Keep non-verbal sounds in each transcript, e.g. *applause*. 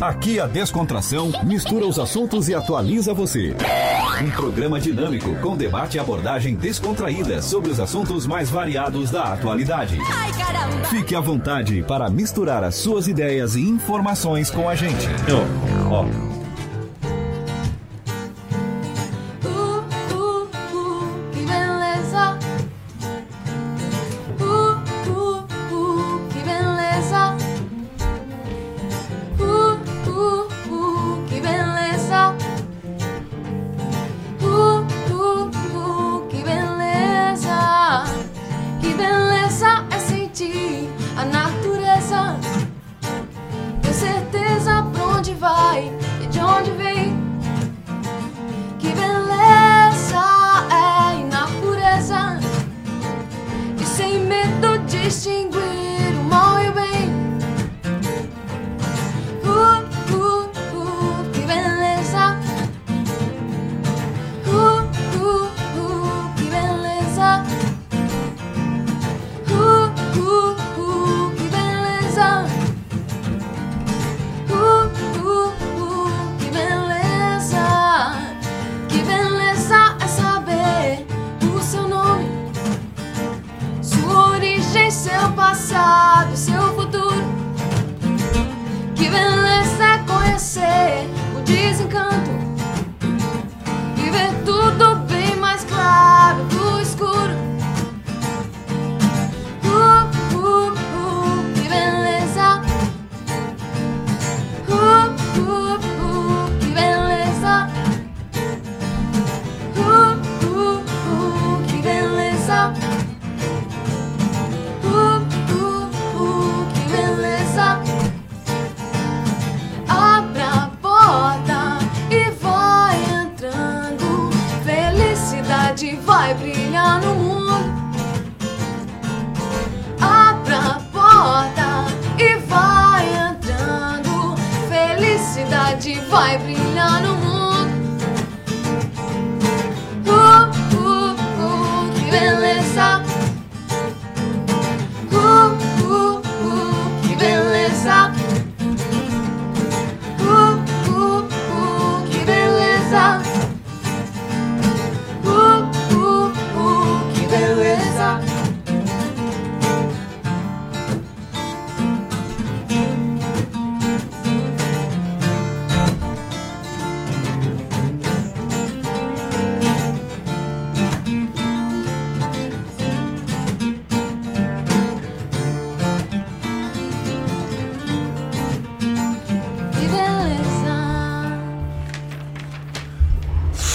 Aqui a descontração mistura os assuntos e atualiza você. Um programa dinâmico com debate e abordagem descontraída sobre os assuntos mais variados da atualidade. Ai, caramba! Fique à vontade para misturar as suas ideias e informações com a gente. Ó, Uh,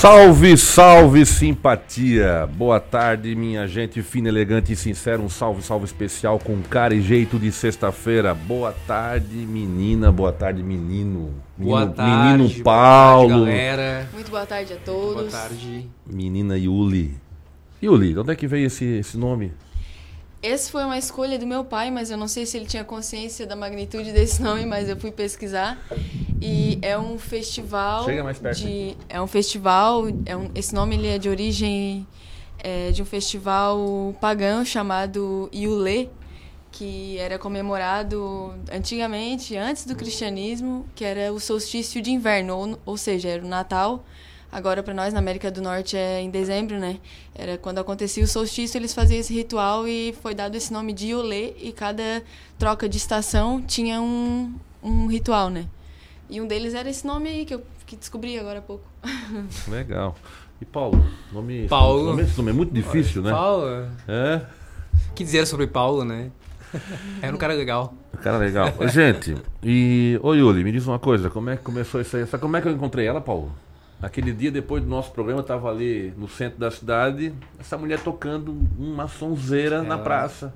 Salve, salve, simpatia! Boa tarde, minha gente fina, elegante e sincera. Um salve, salve especial com cara e jeito de sexta-feira. Boa tarde, menina. Boa tarde, menino. Boa menino, tarde, menino boa Paulo. tarde, galera. Muito boa tarde a todos. Boa tarde. Menina Yuli. Yuli, de onde é que veio esse, esse nome? Esse foi uma escolha do meu pai, mas eu não sei se ele tinha consciência da magnitude desse nome, mas eu fui pesquisar. E é um festival Chega mais perto de é um festival, é um, esse nome ele é de origem é, de um festival pagão chamado Iule, que era comemorado antigamente, antes do cristianismo, que era o solstício de inverno, ou, ou seja, era o Natal. Agora, para nós, na América do Norte, é em dezembro, né? Era quando acontecia o solstício, eles faziam esse ritual e foi dado esse nome de Iolê, e cada troca de estação tinha um, um ritual, né? E um deles era esse nome aí que eu que descobri agora há pouco. *laughs* Legal. E Paulo? Nome, Paulo. Nome, esse nome é muito difícil, né? Paulo. É. O que dizer sobre Paulo, né? *laughs* Era um cara legal. Cara legal. Gente, e. Ô Yuli, me diz uma coisa, como é que começou isso aí? Sabe como é que eu encontrei ela, Paulo? Aquele dia depois do nosso programa, eu tava ali no centro da cidade, essa mulher tocando uma sonzeira na Ela- praça.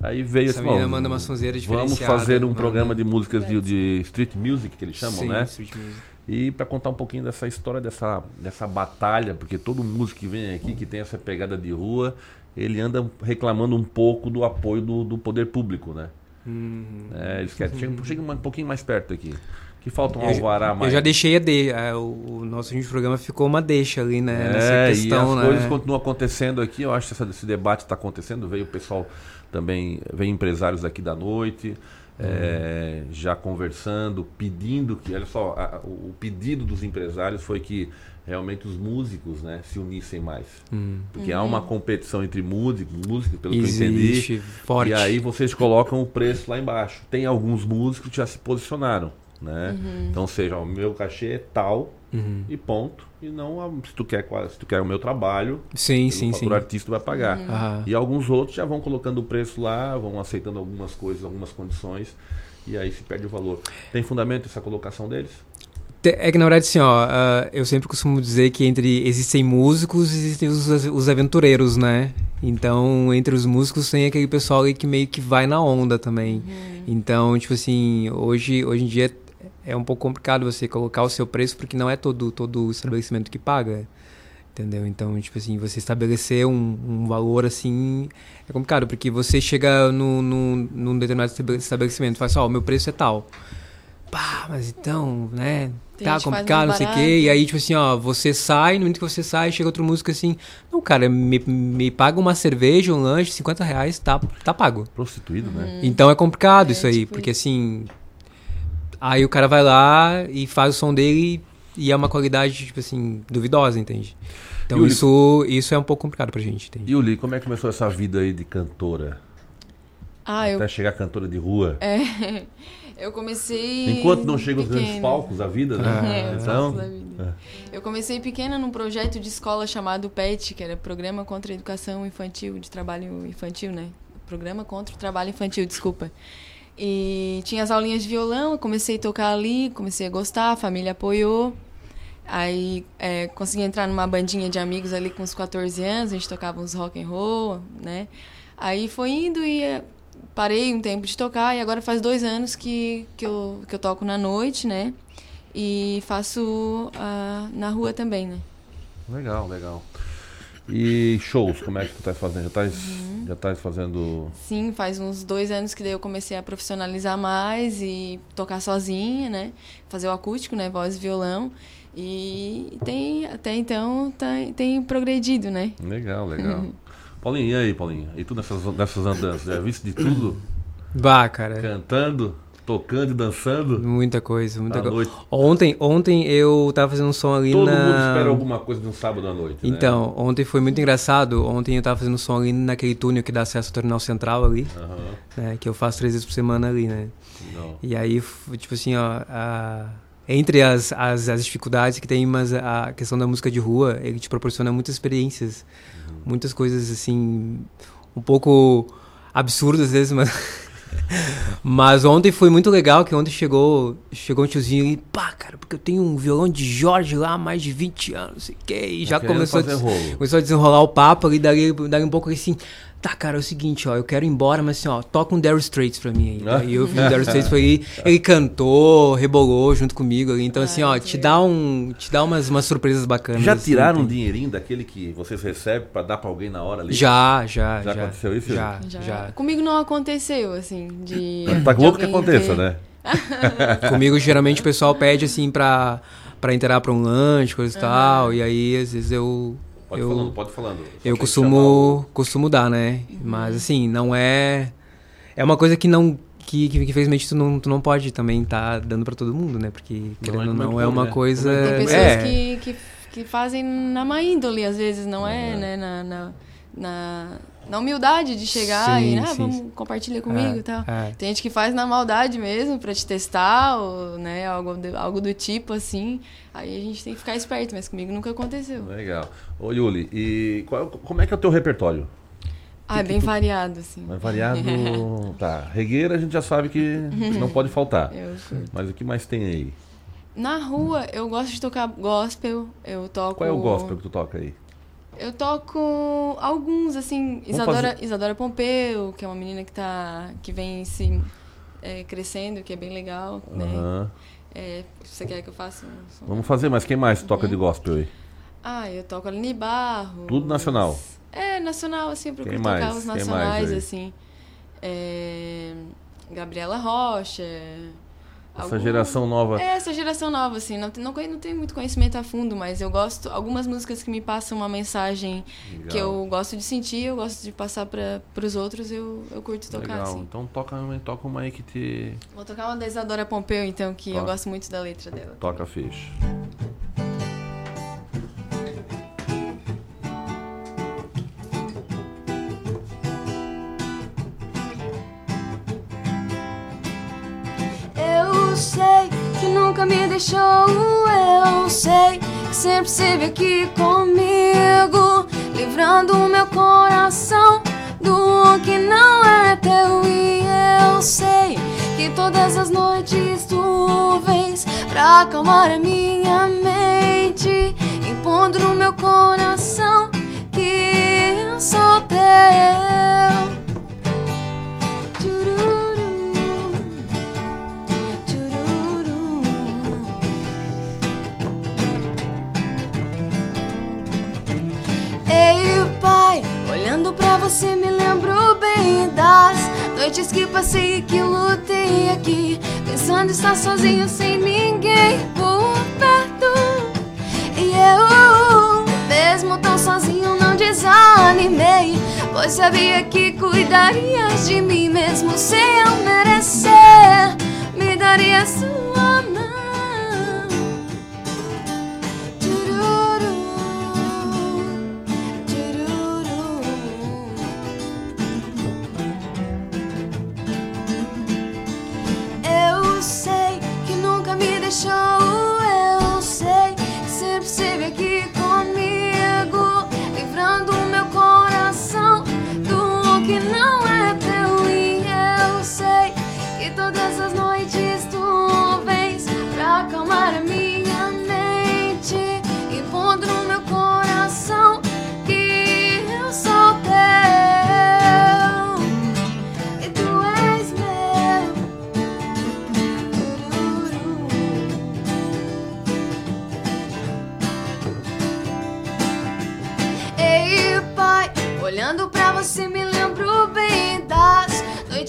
Aí veio Essa assim, menina manda uma sonzeira Vamos fazer um manda- programa de músicas de, de street music, que eles chamam, Sim, né? street music. E para contar um pouquinho dessa história, dessa, dessa batalha, porque todo músico que vem aqui, que tem essa pegada de rua, ele anda reclamando um pouco do apoio do, do poder público, né? Hum. É, eles querem, chega, chega um pouquinho mais perto aqui. Que falta um Eu alvará mais. Eu já deixei a de, a- o, o nosso programa ficou uma deixa ali, né? É, nessa questão, e as né? coisas continuam acontecendo aqui. Eu acho que essa- esse debate está acontecendo. Veio o pessoal também, veio empresários aqui da noite. é, já conversando, pedindo que, olha só, a- o pedido dos empresários foi que realmente os músicos, né, se unissem mais, Hum. porque há uma competição entre músicos, músicos, pelo que eu entendi, Existe, forte. e aí vocês colocam o preço lá embaixo. Tem alguns músicos que já se posicionaram, né? Então, ou seja, o meu cachê é tal Uhum. e ponto. E não a- se tu quer se tu quer o meu trabalho, Sim, o sim, sim. o artista vai pagar. Aham. E alguns outros já vão colocando o preço lá, vão aceitando algumas coisas, algumas condições, e aí se perde o valor. Tem fundamento essa colocação deles? É que na verdade, assim, ó, ah, eu sempre costumo dizer que entre existem músicos e existem os, os aventureiros, né? Então, entre os músicos tem aquele pessoal que meio que vai na onda também. Então, tipo assim, hoje, hoje em dia é um pouco complicado você colocar o seu preço porque não é todo todo estabelecimento que paga. Entendeu? Então, tipo assim, você estabelecer um, um valor assim é complicado, porque você chega no, no, num determinado estabele- estabelecimento e fala assim, ó, o meu preço é tal. Pá, mas então, né? Tem tá faz complicado, não sei o quê. E aí, tipo assim, ó, você sai, no momento que você sai, chega outro músico assim, não, cara, me, me paga uma cerveja, um lanche, 50 reais, tá, tá pago. Prostituído, né? Então é complicado É, isso aí, tipo porque assim. Aí o cara vai lá e faz o som dele e é uma qualidade, tipo assim, duvidosa, entende? Então isso, isso é um pouco complicado pra gente, entende? Yuli, como é que começou essa vida aí de cantora? Ah, eu, Até chegar cantora de rua? é, *laughs* eu comecei. Enquanto não chega os grandes palcos da vida, É, né? os então, palcos da vida. Eu comecei pequena num projeto de escola chamado PET, que era Programa contra a Educação Infantil, de Trabalho Infantil, né? Programa contra o Trabalho Infantil, desculpa. E tinha as aulinhas de violão, comecei a tocar ali, comecei a gostar, a família apoiou. Aí é, consegui entrar numa bandinha de amigos ali com uns 14 anos, a gente tocava uns rock and roll, né? Aí foi indo e é, parei um tempo de tocar e agora faz dois anos que, que, eu, que eu toco na noite, né? E faço ah, na rua também, né? legal, legal. E shows, como é que tu tá fazendo? Já tá, Uhum. já tá fazendo. Sim, faz uns dois anos que daí eu comecei a profissionalizar mais e tocar sozinha, né? Fazer o acústico, né? Voz e violão. E tem, até então, tá, tem progredido, né? Legal, legal. *laughs* Paulinho, e aí, Paulinho? E tu nessas, nessas andanças? Já viste de tudo? Bah, cara, Cantando, tocando e dançando? muita coisa, muita coisa. noite. Ontem, ontem eu tava fazendo um som ali Todo na... mundo espera alguma coisa de um sábado à noite. né? Então, ontem foi muito engraçado. Ontem eu tava fazendo um som ali naquele túnel que dá acesso ao terminal central ali, Aham, né? Que eu faço três vezes por semana ali, né? não. E aí, tipo assim, ó, a- entre as, as, as dificuldades que tem, mas a questão da música de rua, ele te proporciona muitas experiências, muitas coisas, assim, um pouco absurdas às vezes, mas... mas ontem foi muito legal, que ontem chegou, chegou um tiozinho e, pá, cara, porque eu tenho um violão de Jorge lá há mais de 20 anos, não sei o e já querendo começou a, des- começou a desenrolar o papo ali, dali, dali um pouco assim, tá, cara, é o seguinte, ó, eu quero ir embora, mas assim, ó, toca um Daryl Straits pra mim aí. Aí eu fiz o Daryl Straits pra ele, ele cantou, rebolou junto comigo ali, então assim, ó, te dá um, te dá umas, umas surpresas bacanas. Já assim, tiraram um tem- dinheirinho daquele que vocês recebem pra dar pra alguém na hora ali? Já, já, Já já. aconteceu isso, Já, Já. já. Comigo não aconteceu, assim, de. Tá de louco que aconteça, ter- né? *laughs* Comigo, geralmente, o pessoal pede, assim, pra, pra inteirar pra um lanche, coisa e tal, e aí, às vezes, eu... Pode eu... falando, pode falando. Só Eu tem que costumo, costumo dar, né? Mas assim, não é. É uma coisa que não. Que, que, que infelizmente tu não, tu não pode também estar dando pra todo mundo, né? Porque querendo ou como é não que é uma né? coisa. É Tem que pessoas é, que, que, que fazem na má índole, às vezes, não é, É. né? Na, na, na, na humildade de chegar Sim, e, ah, sim, vamos sim. compartilha comigo É, e tal. é. Tem gente que faz na maldade mesmo pra te testar, ou, né? Algo do, algo do tipo assim. Aí a gente tem que ficar esperto, mas comigo nunca aconteceu. Legal. Ô, Yuli, e qual- como é que é o teu repertório? Ah, é bem variado, assim. É variado. *laughs* tá. Regueira a gente já sabe que não pode faltar. Eu curto. Mas o que mais tem aí? Na rua, eu gosto de tocar gospel. Eu toco. Qual é o gospel que tu toca aí? Eu toco alguns, assim. Isadora, Isadora Pompeu, que é uma menina que tá. que vem se é, crescendo, que é bem legal. Né? Aham. É, você quer que eu faça um? Vamos fazer, mas quem mais toca de gospel aí? Ah, eu toco Aline Barro. Tudo nacional? É, nacional, assim, eu procuro tocar os nacionais, assim. É, Gabriela Rocha. Essa Algum- geração nova. É, essa geração nova, assim, não, não, não tenho muito conhecimento a fundo, mas eu gosto, algumas músicas que me passam uma mensagem Legal. que eu gosto de sentir, eu gosto de passar para os outros, eu, eu curto tocar, Legal. assim. Então toca, uma- toca uma aí que te Vou tocar uma da Isadora Pompeu, então, que eu Toca. gosto muito da letra dela. toca ficha. Eu sei que nunca me deixou. Eu sei que sempre esteve aqui comigo, livrando o meu coração do que não é teu. E eu sei que todas as noites tu vens pra acalmar a minha mente, impondo no meu coração que eu sou teu. Você me lembro bem das noites que passei e que lutei aqui, pensando estar sozinho sem ninguém por perto. E eu, mesmo tão sozinho, não desanimei, pois sabia que cuidarias de mim mesmo sem eu merecer, me daria sua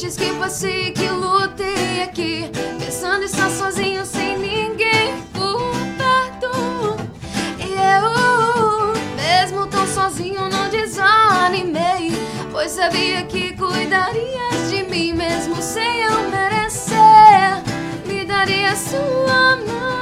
noites que passei, que lutei aqui, pensando estar sozinho sem ninguém por perto. E eu, mesmo tão sozinho, não desanimei, pois sabia que cuidarias de mim mesmo sem eu merecer, me daria sua mão.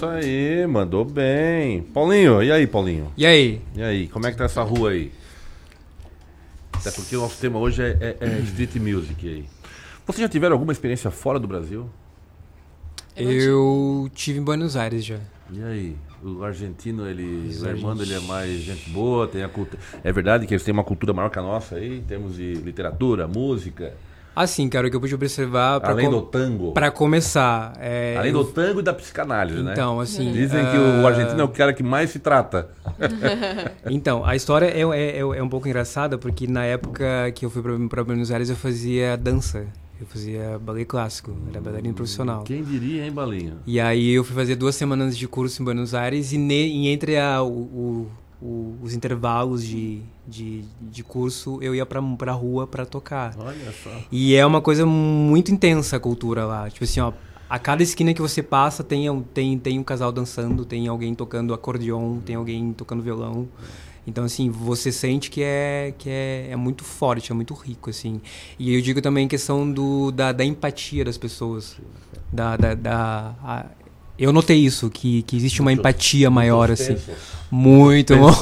Isso aí, mandou bem. Paulinho, e aí, Paulinho? E aí? E aí, como é que tá essa rua aí? Até porque o nosso tema hoje é, é- é street music aí. Vocês já tiveram alguma experiência fora do Brasil? Eu tive em Buenos Aires já. E aí? O argentino, ele. Os o Armando, ele é mais gente boa, tem a cultura. É verdade que eles têm uma cultura maior que a nossa aí, em termos de literatura, música, Assim, cara, o que eu pude observar além com- do tango. pra começar. É, Além do tango e da psicanálise, né? Então, assim. Dizem que ah, o argentino é o cara que mais se trata. *laughs* Então, a história é, é, é, é um pouco engraçada, porque na época que eu fui pra Buenos Aires eu fazia dança. Eu fazia ballet clássico, era bailarino profissional. Quem diria, hein, Balinha? E aí eu fui fazer duas semanas de curso em Buenos Aires e, ne, e entre a, o- o- os intervalos de, de, de curso eu ia pra, pra rua pra tocar. Olha só. E é uma coisa muito intensa a cultura lá. Tipo assim, ó, a cada esquina que você passa tem, um- tem, tem um casal dançando, tem alguém tocando acordeon, tem alguém tocando violão. Então, assim, você sente que é, que é, é muito forte, é muito rico, assim. E eu digo também questão do, da, da empatia das pessoas. Da, da, da- a- eu notei isso, que, que existe uma empatia maior, assim. Muito, muito.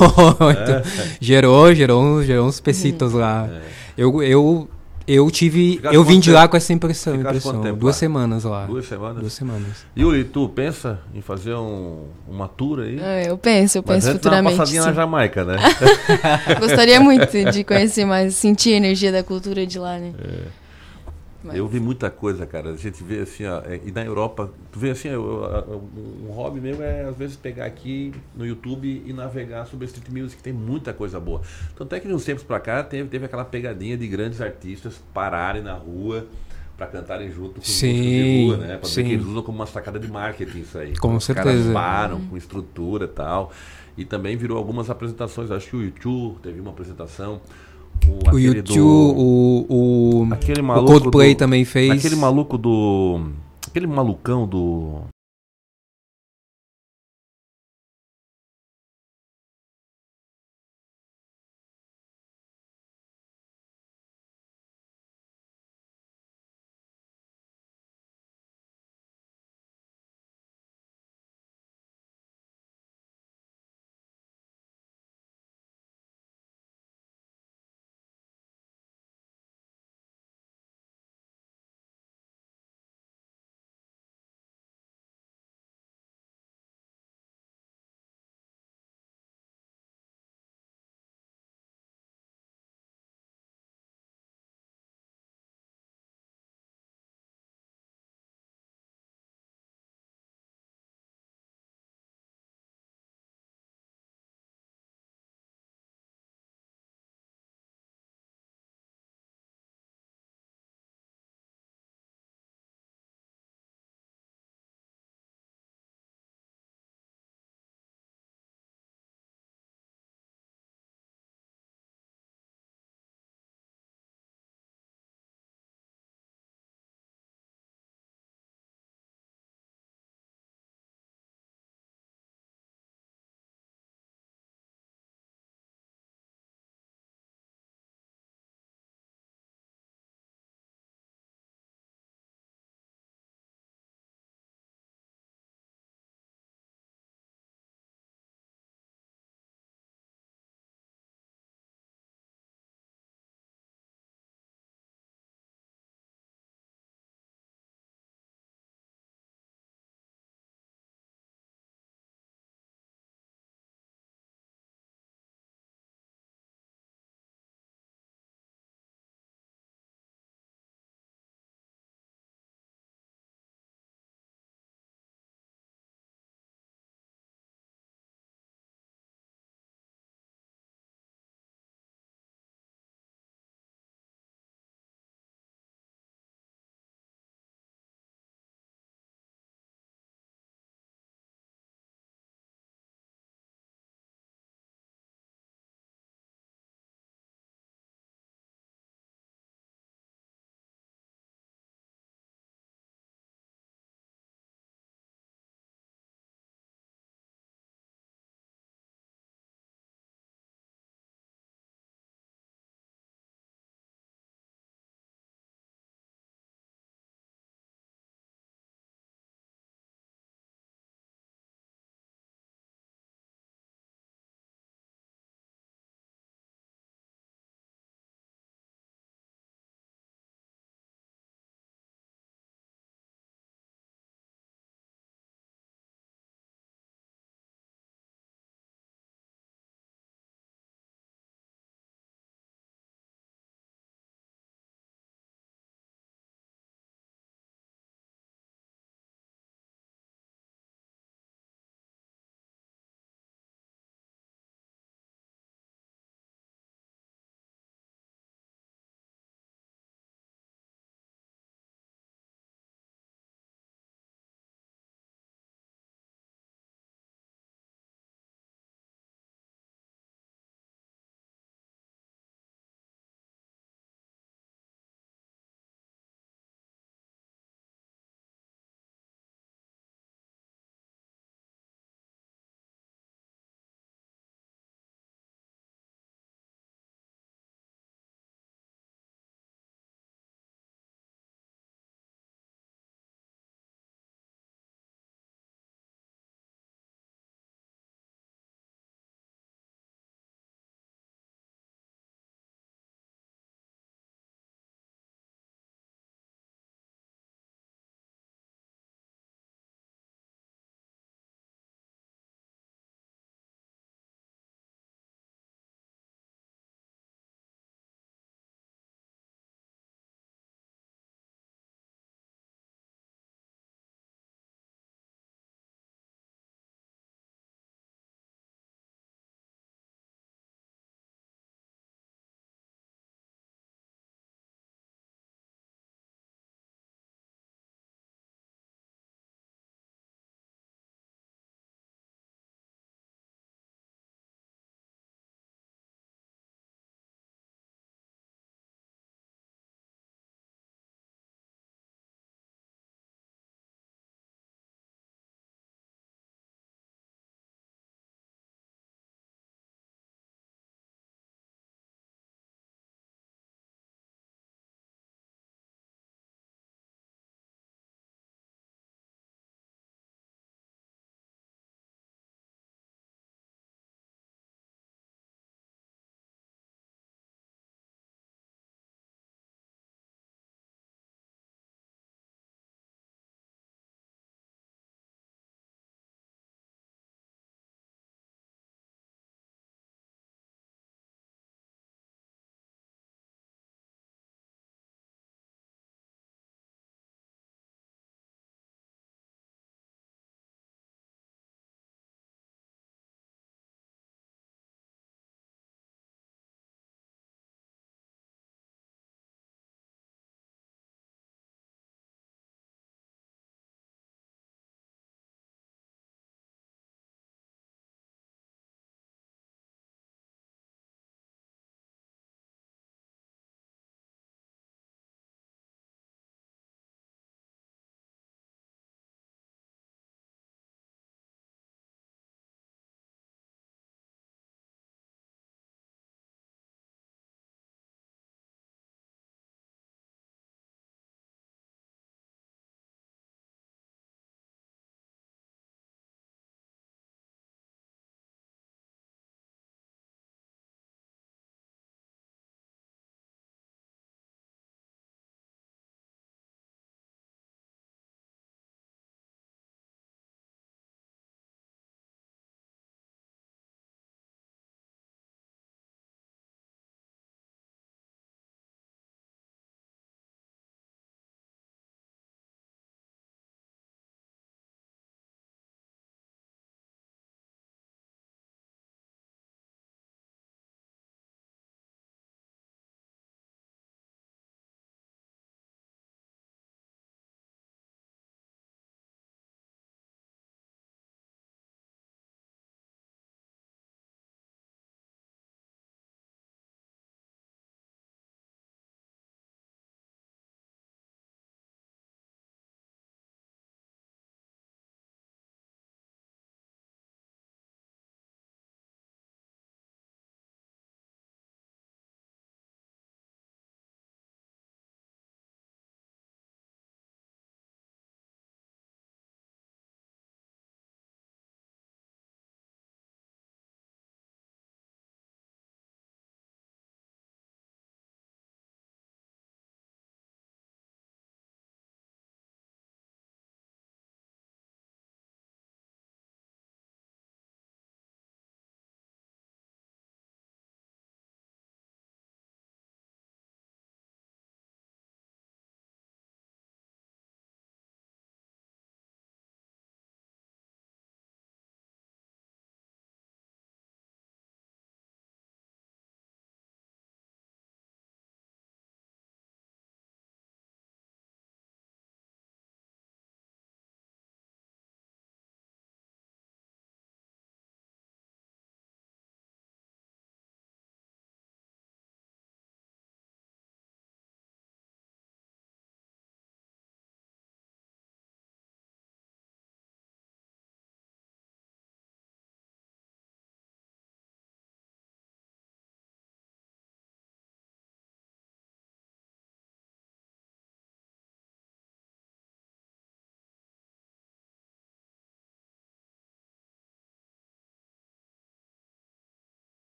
Gerou, gerou, gerou uns pecitos lá. Eu, eu, eu tive. Ficaste eu vim de lá com essa impressão. Impressão. tempo Duas lá? semanas lá. Duas semanas? Duas semanas. Yuri, tu pensa em fazer um, uma tour aí? É, eu penso, eu Mas penso antes dá uma futuramente. passadinha na sim. Jamaica, né? *laughs* Gostaria *laughs* muito de conhecer mais, sentir a energia da cultura de lá, né? Mas... Eu vi muita coisa, cara. A gente vê assim, ó, é, e na Europa, tu vê assim, eu, eu, um hobby meu é às vezes pegar aqui no YouTube e navegar sobre street music, tem muita coisa boa. Tanto é que de uns tempos pra cá teve, teve aquela pegadinha de grandes artistas pararem na rua para cantarem junto com sim, os de rua, né? Para ver que eles usam como uma sacada de marketing isso aí. Com os certeza. Caras param com uhum. estrutura e tal. E também virou algumas apresentações. Acho que o YouTube teve uma apresentação. O, YouTube, do, o, o, aquele maluco o Coldplay do, também fez. Aquele maluco do. Aquele malucão do.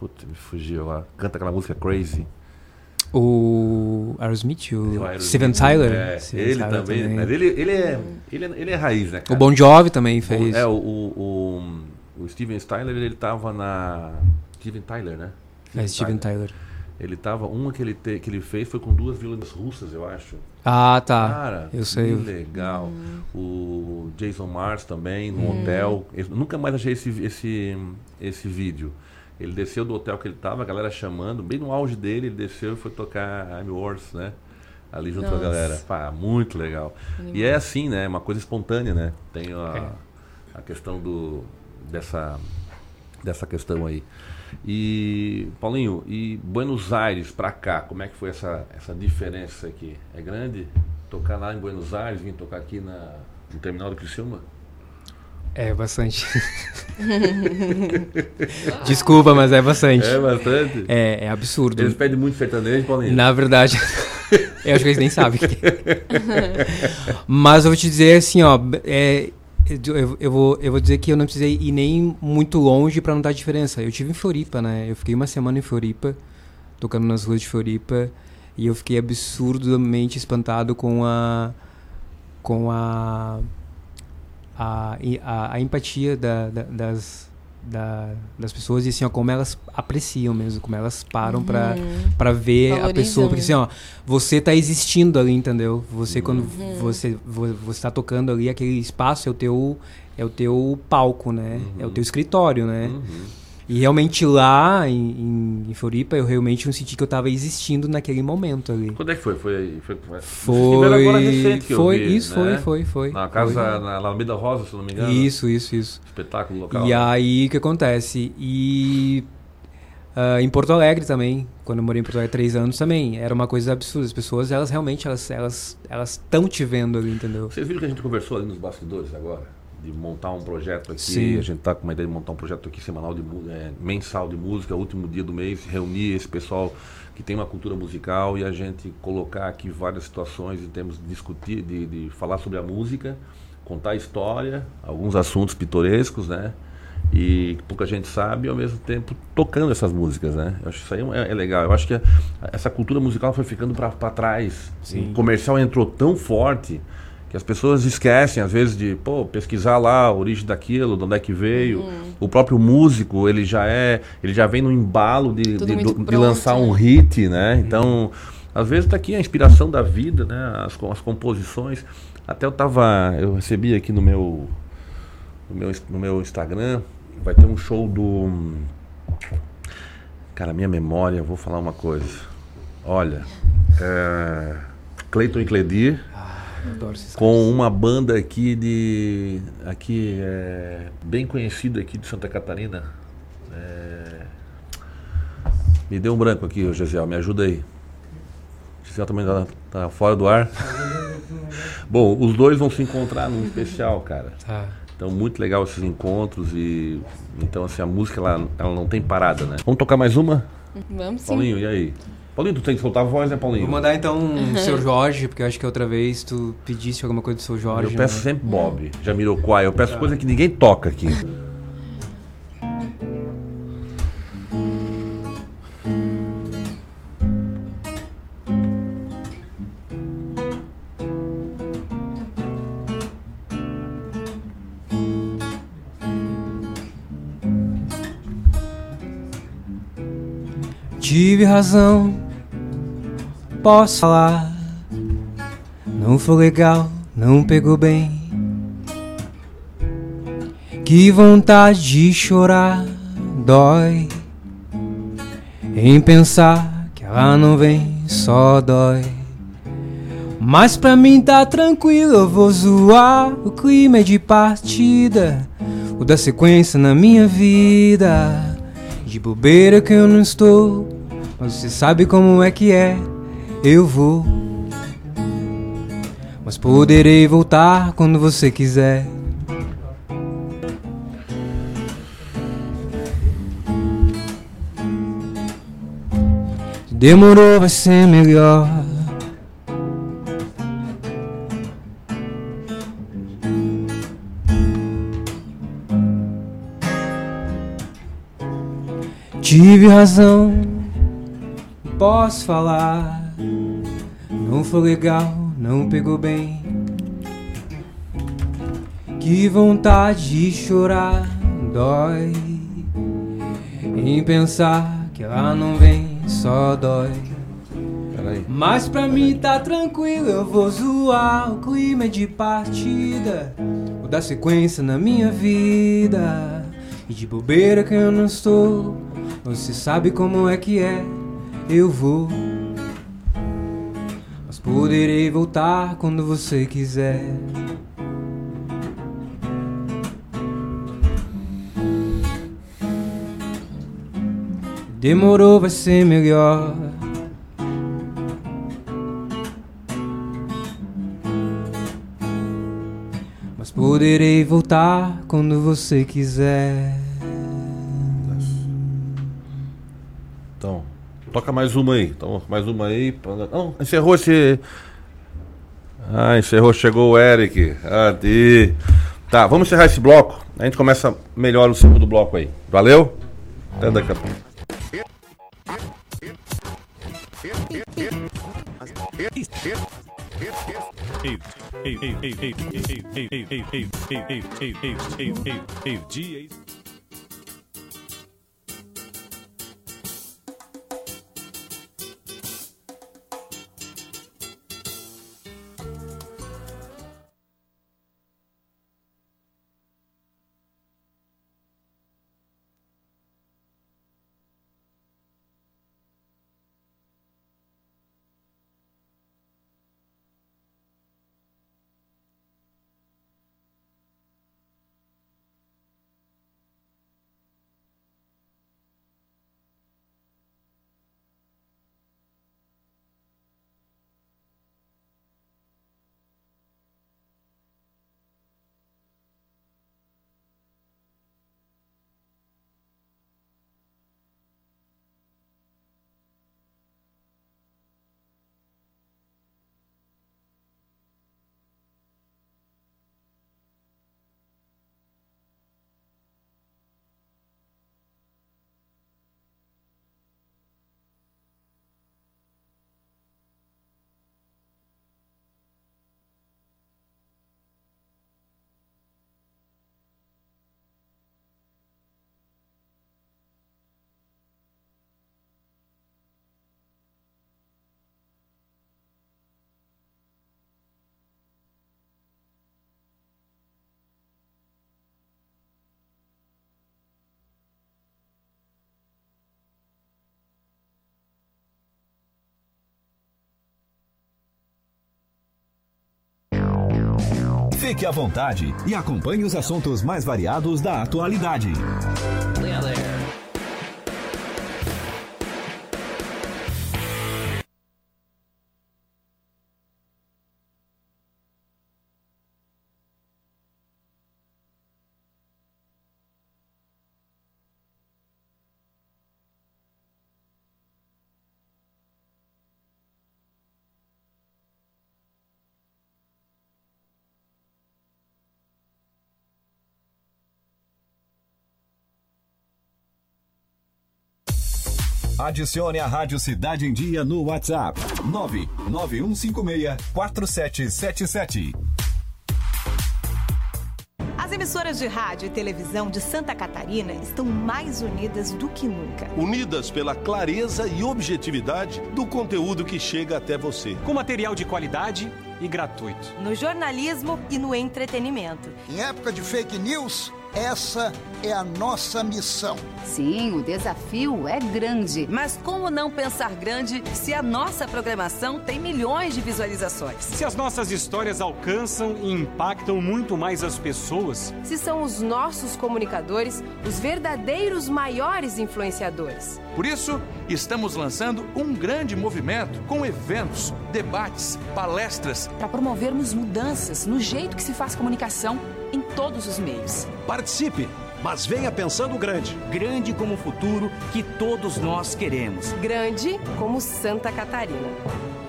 Putz, me fugiu lá. Canta aquela música Crazy. O Aerosmith, o, O Aerosmith. Steven Tyler. É, Steven ele Tyler também. Mas ele, ele, é, ele, é, ele é raiz, né, O cara? Bon Jovi também fez. É, o, o, o, o Steven Tyler, ele tava na. Steven Tyler, né? É, Steven Tyler. Ele tava. Uma que ele, te, que ele fez foi com duas violinas russas, eu acho. Ah, tá. Cara, eu sei. que legal. O Jason Mars também, no hotel. Eu nunca mais achei esse, esse, esse vídeo. Ele desceu do hotel que ele tava, a galera chamando, bem no auge dele, ele desceu e foi tocar I'm Yours, né? Ali junto com a Nossa. galera. Pá, muito legal. E é assim, né? Uma coisa espontânea, né? Tem a, a questão do dessa dessa questão aí. E Paulinho, e Buenos Aires pra cá, como é que foi essa essa diferença aqui? É grande tocar lá em Buenos Aires, vir tocar aqui na no terminal do Criciúma? É bastante. *laughs* Desculpa, mas é bastante. É bastante. É, é absurdo. Eles pedem muito sertanejo, Paulinho. Na verdade, *laughs* eu acho que eles nem sabem. Mas eu vou te dizer assim, ó, é, eu, eu vou, eu vou dizer que eu não precisei ir nem muito longe pra notar a diferença. Eu tive em Floripa, né? Eu fiquei uma semana em Floripa, tocando nas ruas de Floripa, e eu fiquei absurdamente espantado com a com a a, a, a empatia da, da- das da- das pessoas e assim, ó, como elas apreciam mesmo, como elas param pra para ver a Valorizam, pessoa, porque assim, ó, você tá existindo ali, entendeu? Você quando Uhum. você vo- você tá tocando ali aquele espaço é o teu é o teu palco, né? É o teu escritório, né? Uhum. E realmente lá em, em, Floripa eu realmente não senti que eu tava existindo naquele momento ali. Quando é que foi? Foi, foi, foi, agora recente que eu foi vi, isso, né? foi, foi, foi. Na casa, foi. na Alameda Rosa, se não me engano. Isso, isso, isso. Espetáculo local. E né? aí, o que acontece? E ah, em Porto Alegre também, quando eu morei em Porto Alegre há três anos também, era uma coisa absurda. As pessoas, elas realmente, elas elas elas estão te vendo ali, entendeu? Vocês viram que a gente conversou ali nos bastidores agora? De montar um projeto aqui. Sim. A gente tá com uma ideia de montar um projeto aqui semanal, de, é, mensal de música, último dia do mês, reunir esse pessoal que tem uma cultura musical e a gente colocar aqui várias situações em termos de discutir, de, de falar sobre a música, contar a história, alguns assuntos pitorescos, né? E pouca gente sabe e ao mesmo tempo tocando essas músicas, né? Eu acho que isso aí é, é legal. Eu acho que a- essa cultura musical foi ficando para trás. O comercial entrou tão forte que as pessoas esquecem às vezes de pô, pesquisar lá a origem daquilo, de onde é que veio. O próprio músico ele já é, ele já vem no embalo de, de, do- de pronto, lançar um né? hit, né? Então às vezes está aqui a inspiração da vida, né? As, as composições. Até eu tava, eu recebi aqui no meu no meu, no meu Instagram, vai ter um show do. Cara, minha memória, vou falar uma coisa. Olha, é, Cleiton e Cledir com uma banda aqui de. aqui é, bem conhecida aqui de Santa Catarina. É, me deu um branco aqui, Gesiel, me ajuda aí. Gesiel também tá, tá fora do ar. *laughs* Bom, os dois vão se encontrar num especial, cara. Tá. Então, muito legal esses encontros e... Então, assim, a música, ela, ela não tem parada, né? Vamos tocar mais uma? Vamos sim. Paulinho, e aí? Paulinho, tu tem que soltar a voz, né, Paulinho? Vou mandar então *laughs* o seu Jorge, porque eu acho que outra vez tu pediste alguma coisa do seu Jorge. Eu peço né? sempre Bob, Jamiroquai. Eu peço coisa que ninguém toca aqui. Tive razão, posso falar. Não foi legal, não pegou bem. Que vontade de chorar, dói. Em pensar que ela não vem, só dói. Mas pra mim tá tranquilo, eu vou zoar. O clima é de partida, o da sequência na minha vida. De bobeira que eu não estou, mas você sabe como é que é. Eu vou, mas poderei voltar quando você quiser. Se demorou, vai ser melhor. tive razão, posso falar. Não foi legal, não pegou bem. Que vontade de chorar, dói. Em pensar que ela não vem, só dói. Peraí. Mas pra mim tá tranquilo, eu vou zoar. O clima é de partida, vou dar sequência na minha vida. E de bobeira que eu não estou, você sabe como é que é, eu vou. Mas poderei voltar quando você quiser. Demorou, vai ser melhor. Mas poderei voltar quando você quiser. Então, toca mais uma aí. Então, mais uma aí. Não, encerrou esse. Ah, encerrou, chegou o Eric. Adi. Tá, vamos encerrar esse bloco. A gente começa melhor no segundo bloco aí. Valeu? Até daqui a pouco. Fique à vontade e acompanhe os assuntos mais variados da atualidade. Adicione a Rádio Cidade em Dia no WhatsApp 991564777. As emissoras de rádio e televisão de Santa Catarina estão mais unidas do que nunca. Unidas pela clareza e objetividade do conteúdo que chega até você. Com material de qualidade e gratuito. No jornalismo e no entretenimento. Em época de fake news, essa é a nossa missão. Sim, o desafio é grande. Mas como não pensar grande se a nossa programação tem milhões de visualizações? Se as nossas histórias alcançam e impactam muito mais as pessoas? Se são os nossos comunicadores os verdadeiros maiores influenciadores? Por isso, estamos lançando um grande movimento com eventos, debates, palestras. Para promovermos mudanças no jeito que se faz comunicação todos os meios. Participe, mas venha pensando grande. Grande como o futuro que todos nós queremos. Grande como Santa Catarina.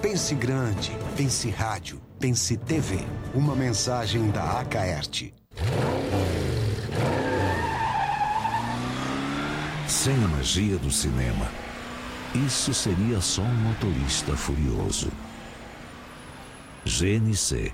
Pense grande, pense rádio, pense TV. Uma mensagem da Acaerte. Sem a magia do cinema, isso seria só um motorista furioso. GNC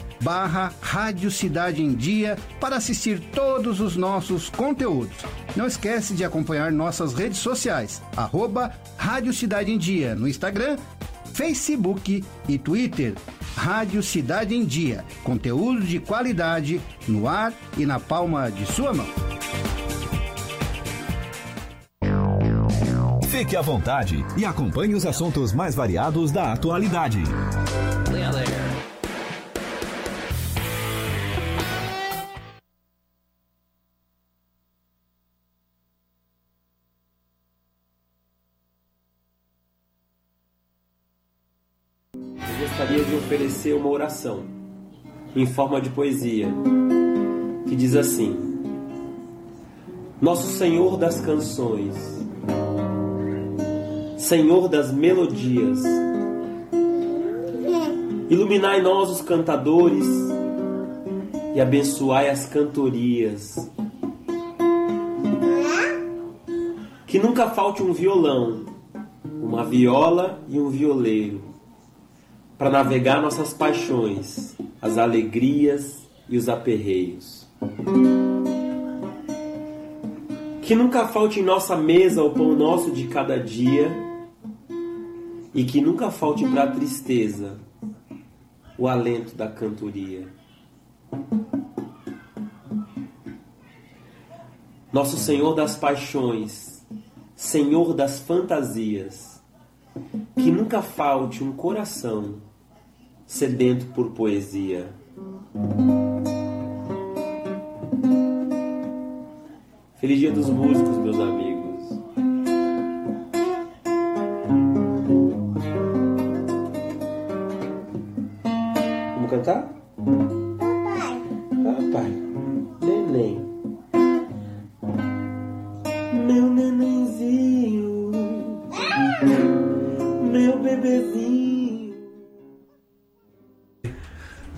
barra Rádio Cidade em Dia para assistir todos os nossos conteúdos. Não esquece de acompanhar nossas redes sociais, arroba Rádio Cidade em Dia no Instagram, Facebook e Twitter. Rádio Cidade em Dia, conteúdo de qualidade no ar e na palma de sua mão. Fique à vontade e acompanhe os assuntos mais variados da atualidade. Uma oração em forma de poesia que diz assim: Nosso Senhor das canções, Senhor das melodias, iluminai nós os cantadores e abençoai as cantorias. Que nunca falte um violão, uma viola e um violeiro para navegar nossas paixões, as alegrias e os aperreios. Que nunca falte em nossa mesa o pão nosso de cada dia e que nunca falte para a tristeza o alento da cantoria. Nosso Senhor das paixões, Senhor das fantasias, que nunca falte um coração sedento por poesia. Feliz Dia dos Músicos, meus amigos. Vamos cantar?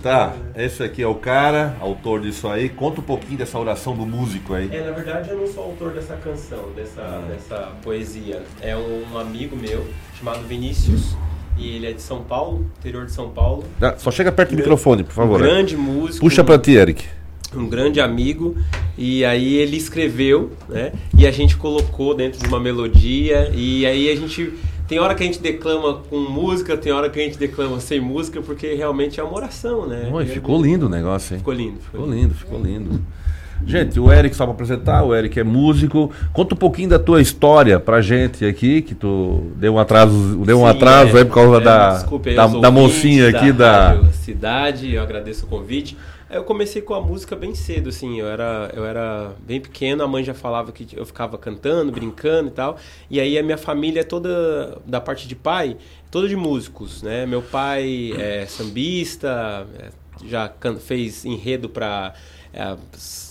Tá, esse aqui é o cara, autor disso aí. Conta um pouquinho dessa oração do músico aí. É, na verdade eu não sou autor dessa canção, dessa, dessa poesia. É um amigo meu chamado Vinícius. E ele é de São Paulo, interior de São Paulo. Ah, só chega perto do microfone, por favor. Um grande músico. Puxa pra ti, Eric. Um grande amigo. E aí ele escreveu, né? E a gente colocou dentro de uma melodia. E aí a gente. Tem hora que a gente declama com música, tem hora que a gente declama sem música, porque realmente é uma oração, né? Oi, ficou lindo o negócio, hein? Ficou lindo. Ficou lindo, ficou lindo. Gente, o Eric, só para apresentar, o Eric é músico. Conta um pouquinho da tua história pra gente aqui, que tu deu um atraso, deu um Sim, atraso é, aí por causa é, da, desculpe aí da, da mocinha aqui da. Rádio Cidade, eu agradeço o convite. Eu comecei com a música bem cedo, assim, eu era, eu era bem pequeno, a mãe já falava que eu ficava cantando, brincando e tal. E aí a minha família é toda, da parte de pai, toda de músicos, né? Meu pai é sambista, é, já fez enredo para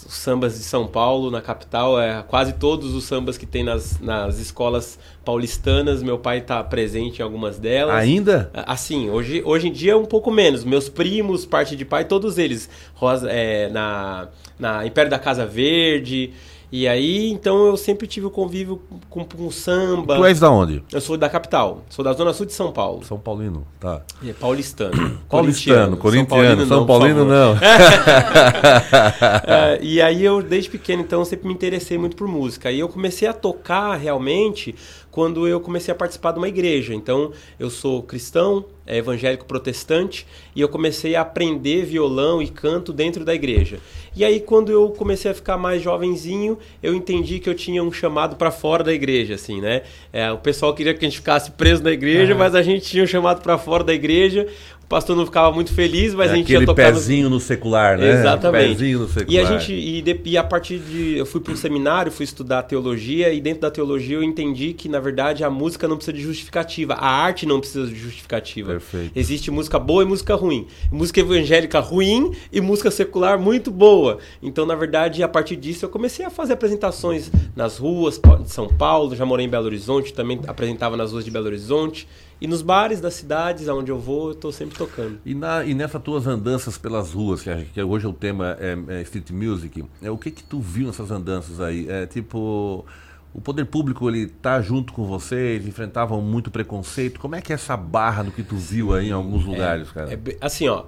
os sambas de São Paulo, na capital, é, quase todos os sambas que tem nas, nas escolas paulistanas, meu pai está presente em algumas delas. Ainda? Assim, hoje, hoje em dia um pouco menos. Meus primos, parte de pai, todos eles. Rosa, é, na, na Império da Casa Verde. E aí, então eu sempre tive o convívio com, com samba. Tu és da onde? Eu sou da capital. Sou da Zona Sul de São Paulo. São Paulino, tá. É, paulistano. Paulistano, *coughs* corintiano, São por Paulino favor. não. *laughs* *laughs* É, e aí eu, desde pequeno, então, sempre me interessei muito por música. E eu comecei a tocar realmente quando eu comecei a participar de uma igreja. Então, eu sou cristão, é, evangélico protestante, e eu comecei a aprender violão e canto dentro da igreja. E aí, quando eu comecei a ficar mais jovenzinho, eu entendi que eu tinha um chamado para fora da igreja, assim, né? É, o pessoal queria que a gente ficasse preso na igreja, mas a gente tinha um chamado para fora da igreja. O pastor não ficava muito feliz, mas É a gente ia tocar no- pezinho no secular, né? Exatamente. Pezinho no secular. E a gente e, de- e a partir de eu fui para um seminário, fui estudar teologia e dentro da teologia eu entendi que na verdade a música não precisa de justificativa, a arte não precisa de justificativa. Perfeito. Existe música boa e música ruim, música evangélica ruim e música secular muito boa. Então na verdade a partir disso eu comecei a fazer apresentações nas ruas de São Paulo, já morei em Belo Horizonte, também apresentava nas ruas de Belo Horizonte e nos bares das cidades aonde eu vou eu tô sempre tocando. E, na, e nessas tuas andanças pelas ruas, que, que hoje o tema é, é street music, é, o que que tu viu nessas andanças aí? É tipo, o poder público ele tá junto com vocês, enfrentavam muito preconceito. Como é que é essa barra do que tu viu aí em alguns lugares, cara? É assim, ó.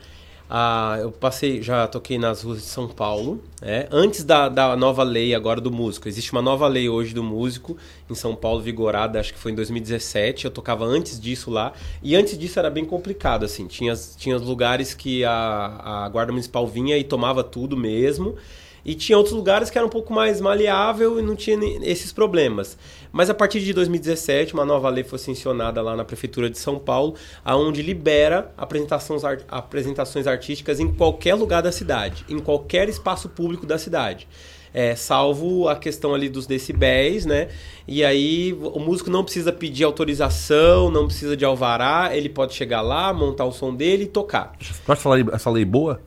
Ah, eu passei, já toquei nas ruas de São Paulo, né? antes da, da nova lei agora do músico. Existe uma nova lei hoje do músico em São Paulo, vigorada, acho que foi em 2017. Eu tocava antes disso lá. E antes disso era bem complicado, assim. Tinha, tinha lugares que a, a Guarda Municipal vinha e tomava tudo mesmo. E tinha outros lugares que era um pouco mais maleável e não tinha esses problemas. Mas a partir de 2017, uma nova lei foi sancionada lá na Prefeitura de São Paulo, aonde libera apresentações, ar- apresentações artísticas em qualquer lugar da cidade, em qualquer espaço público da cidade. É, salvo a questão ali dos decibéis, né? E aí o músico não precisa pedir autorização, não precisa de alvará, ele pode chegar lá, montar o som dele e tocar. Tu acha essa lei, boa?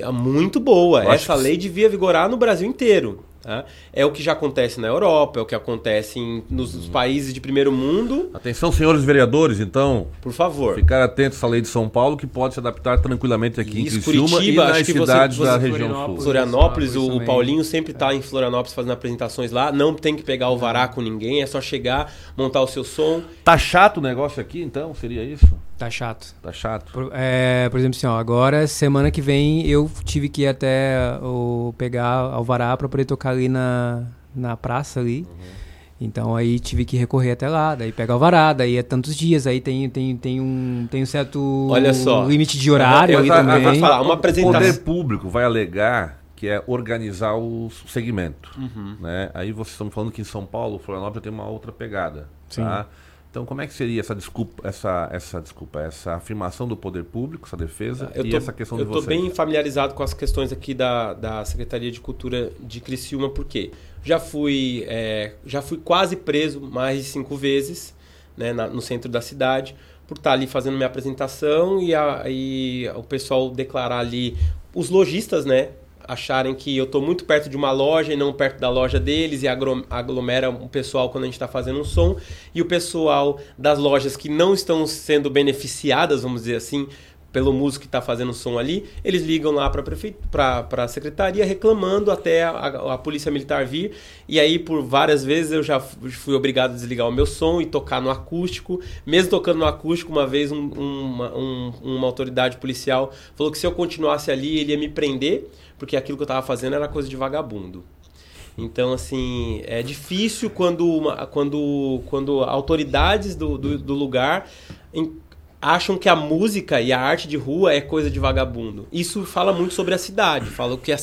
É Muito boa. Eu Essa lei devia vigorar no Brasil inteiro. Tá? É o que já acontece na Europa, é o que acontece em- nos Uhum. países de primeiro mundo. Atenção, senhores vereadores, então. Por favor. Ficar atentos à lei de São Paulo, que pode se adaptar tranquilamente aqui Isso, em Criciúma Curitiba, e nas que você- cidades você- da região sul. Florianópolis, o, o também. Paulinho sempre está em Florianópolis fazendo apresentações lá. Não tem que pegar o vará com ninguém, é só chegar, montar o seu som. Tá chato o negócio aqui, então? Seria isso? Tá chato. Tá chato. Por, é, por exemplo, assim, ó, agora, semana que vem, eu tive que ir até o, pegar Alvará pra poder tocar ali na, na praça ali. Então aí tive que recorrer até lá, daí pega Alvará, daí é tantos dias, aí tem, tem, tem, um, tem um certo Olha só. limite de horário a- também. falar, uma O apresentação- poder público vai alegar que é organizar o segmento. Uhum. Né? Aí vocês estão falando que em São Paulo, Florianópolis tem uma outra pegada. Sim. Tá? Então como é que seria essa desculpa, essa, essa desculpa, essa afirmação do poder público, essa defesa Eu e tô, essa questão eu de tô vocês? bem familiarizado com as questões aqui da, da Secretaria de Cultura de Criciúma, porque já fui, é, já fui quase preso mais de cinco vezes né, na- no centro da cidade por estar ali fazendo minha apresentação e, a- e o pessoal declarar ali, os lojistas, né? Acharem que eu estou muito perto de uma loja e não perto da loja deles e aglomera o pessoal quando a gente está fazendo um som. E o pessoal das lojas que não estão sendo beneficiadas, vamos dizer assim, pelo músico que está fazendo som ali, eles ligam lá para a secretaria reclamando até a, a- polícia militar vir. E aí, por várias vezes, eu já fu- fui obrigado a desligar o meu som e tocar no acústico. Mesmo tocando no acústico, uma vez um- uma, um- uma autoridade policial falou que se eu continuasse ali, ele ia me prender, porque aquilo que eu estava fazendo era coisa de vagabundo. Então, assim, é difícil quando, uma- quando, quando autoridades do, do, do lugar acham que a música e a arte de rua é coisa de vagabundo. Isso fala muito sobre a cidade, fala que a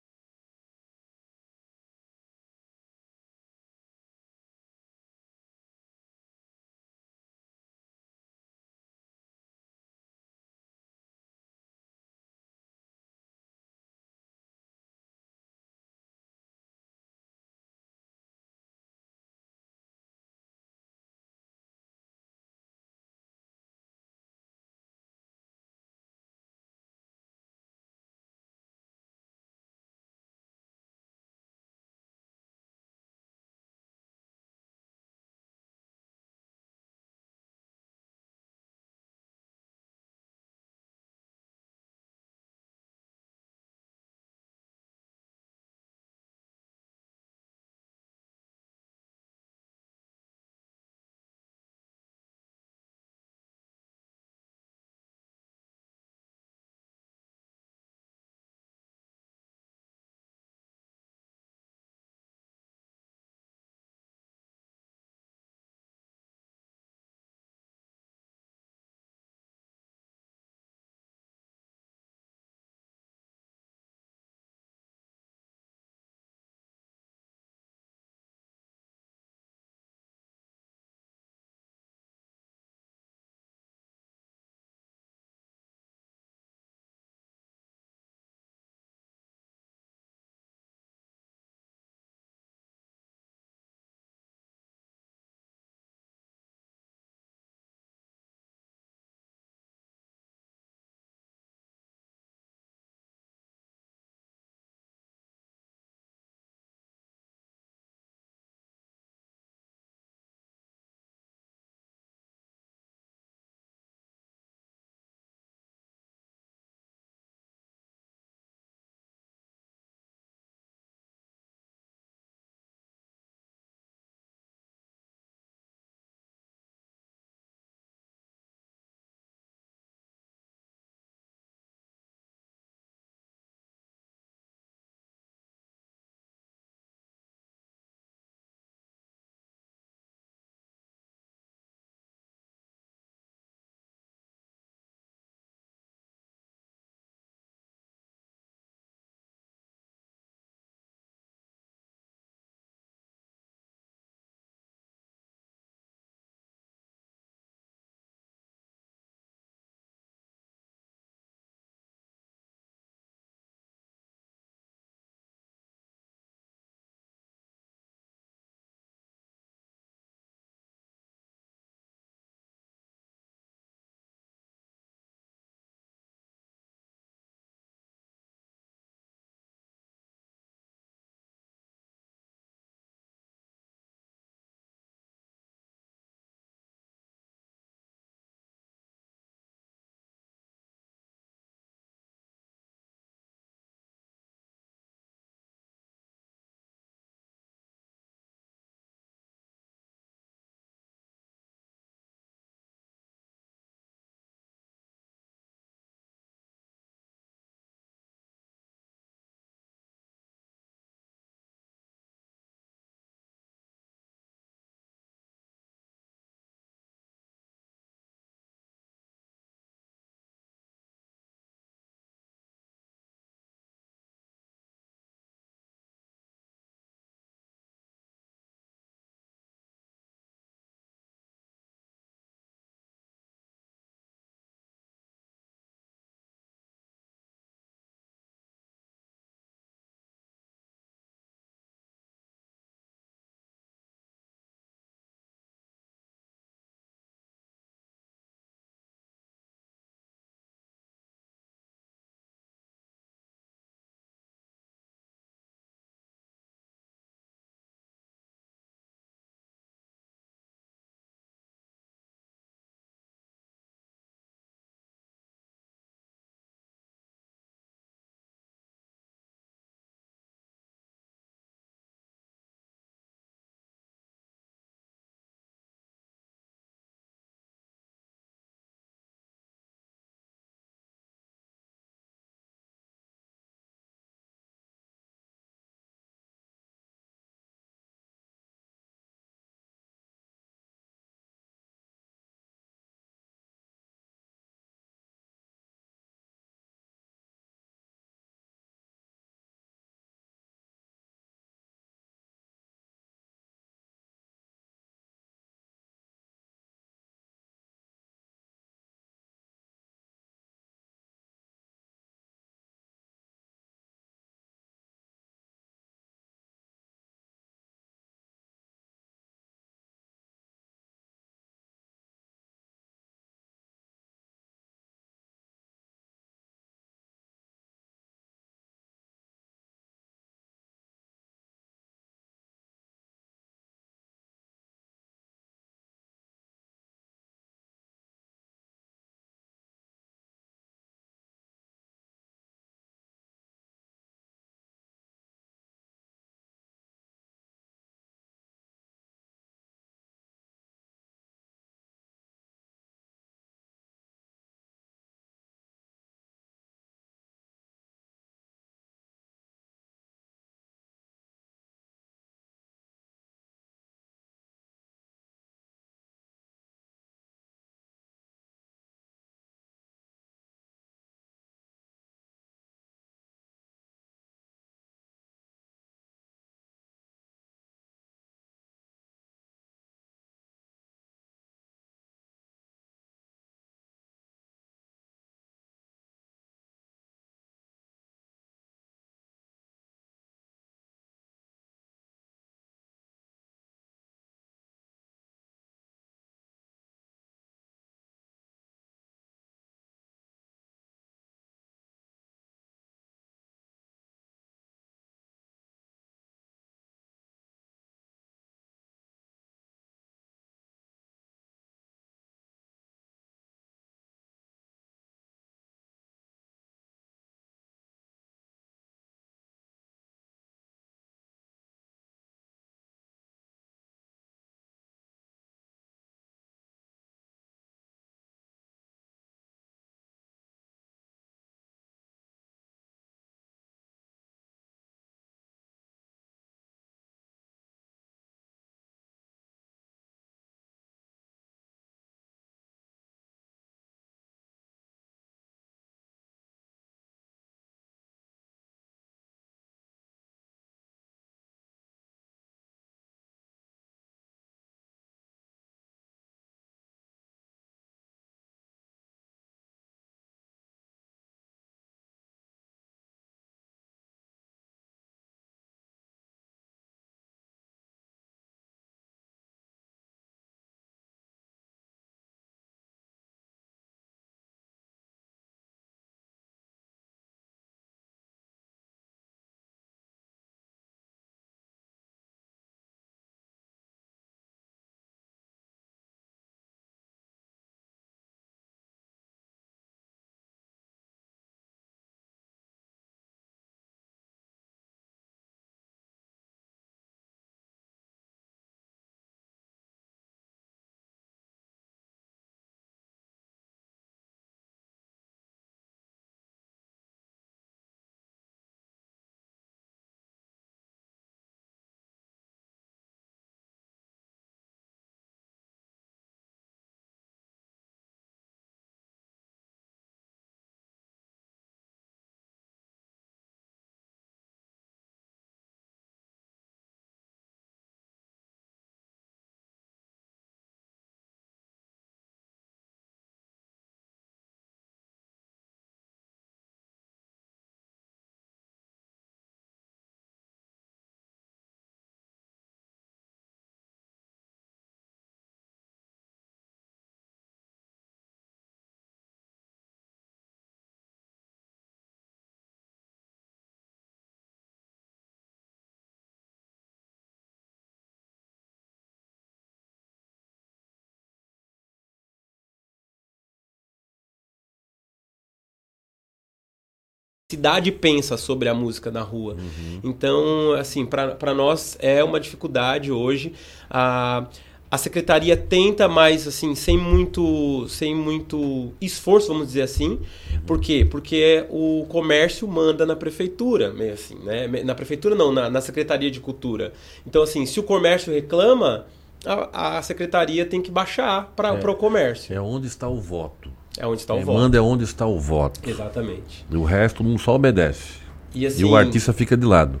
cidade pensa sobre a música na rua. Uhum. Então, assim, para nós é uma dificuldade hoje. A, a secretaria tenta, mas assim, sem muito, sem muito esforço, vamos dizer assim. Uhum. Por quê? Porque o comércio manda na prefeitura, meio assim, né? Na prefeitura não, na, na secretaria de cultura. Então, assim, se o comércio reclama, a, a secretaria tem que baixar para é, o comércio. É onde está o voto. É onde está o Quem voto. manda é onde está o voto. Exatamente. E o resto mundo só obedece. E, assim, e o artista fica de lado.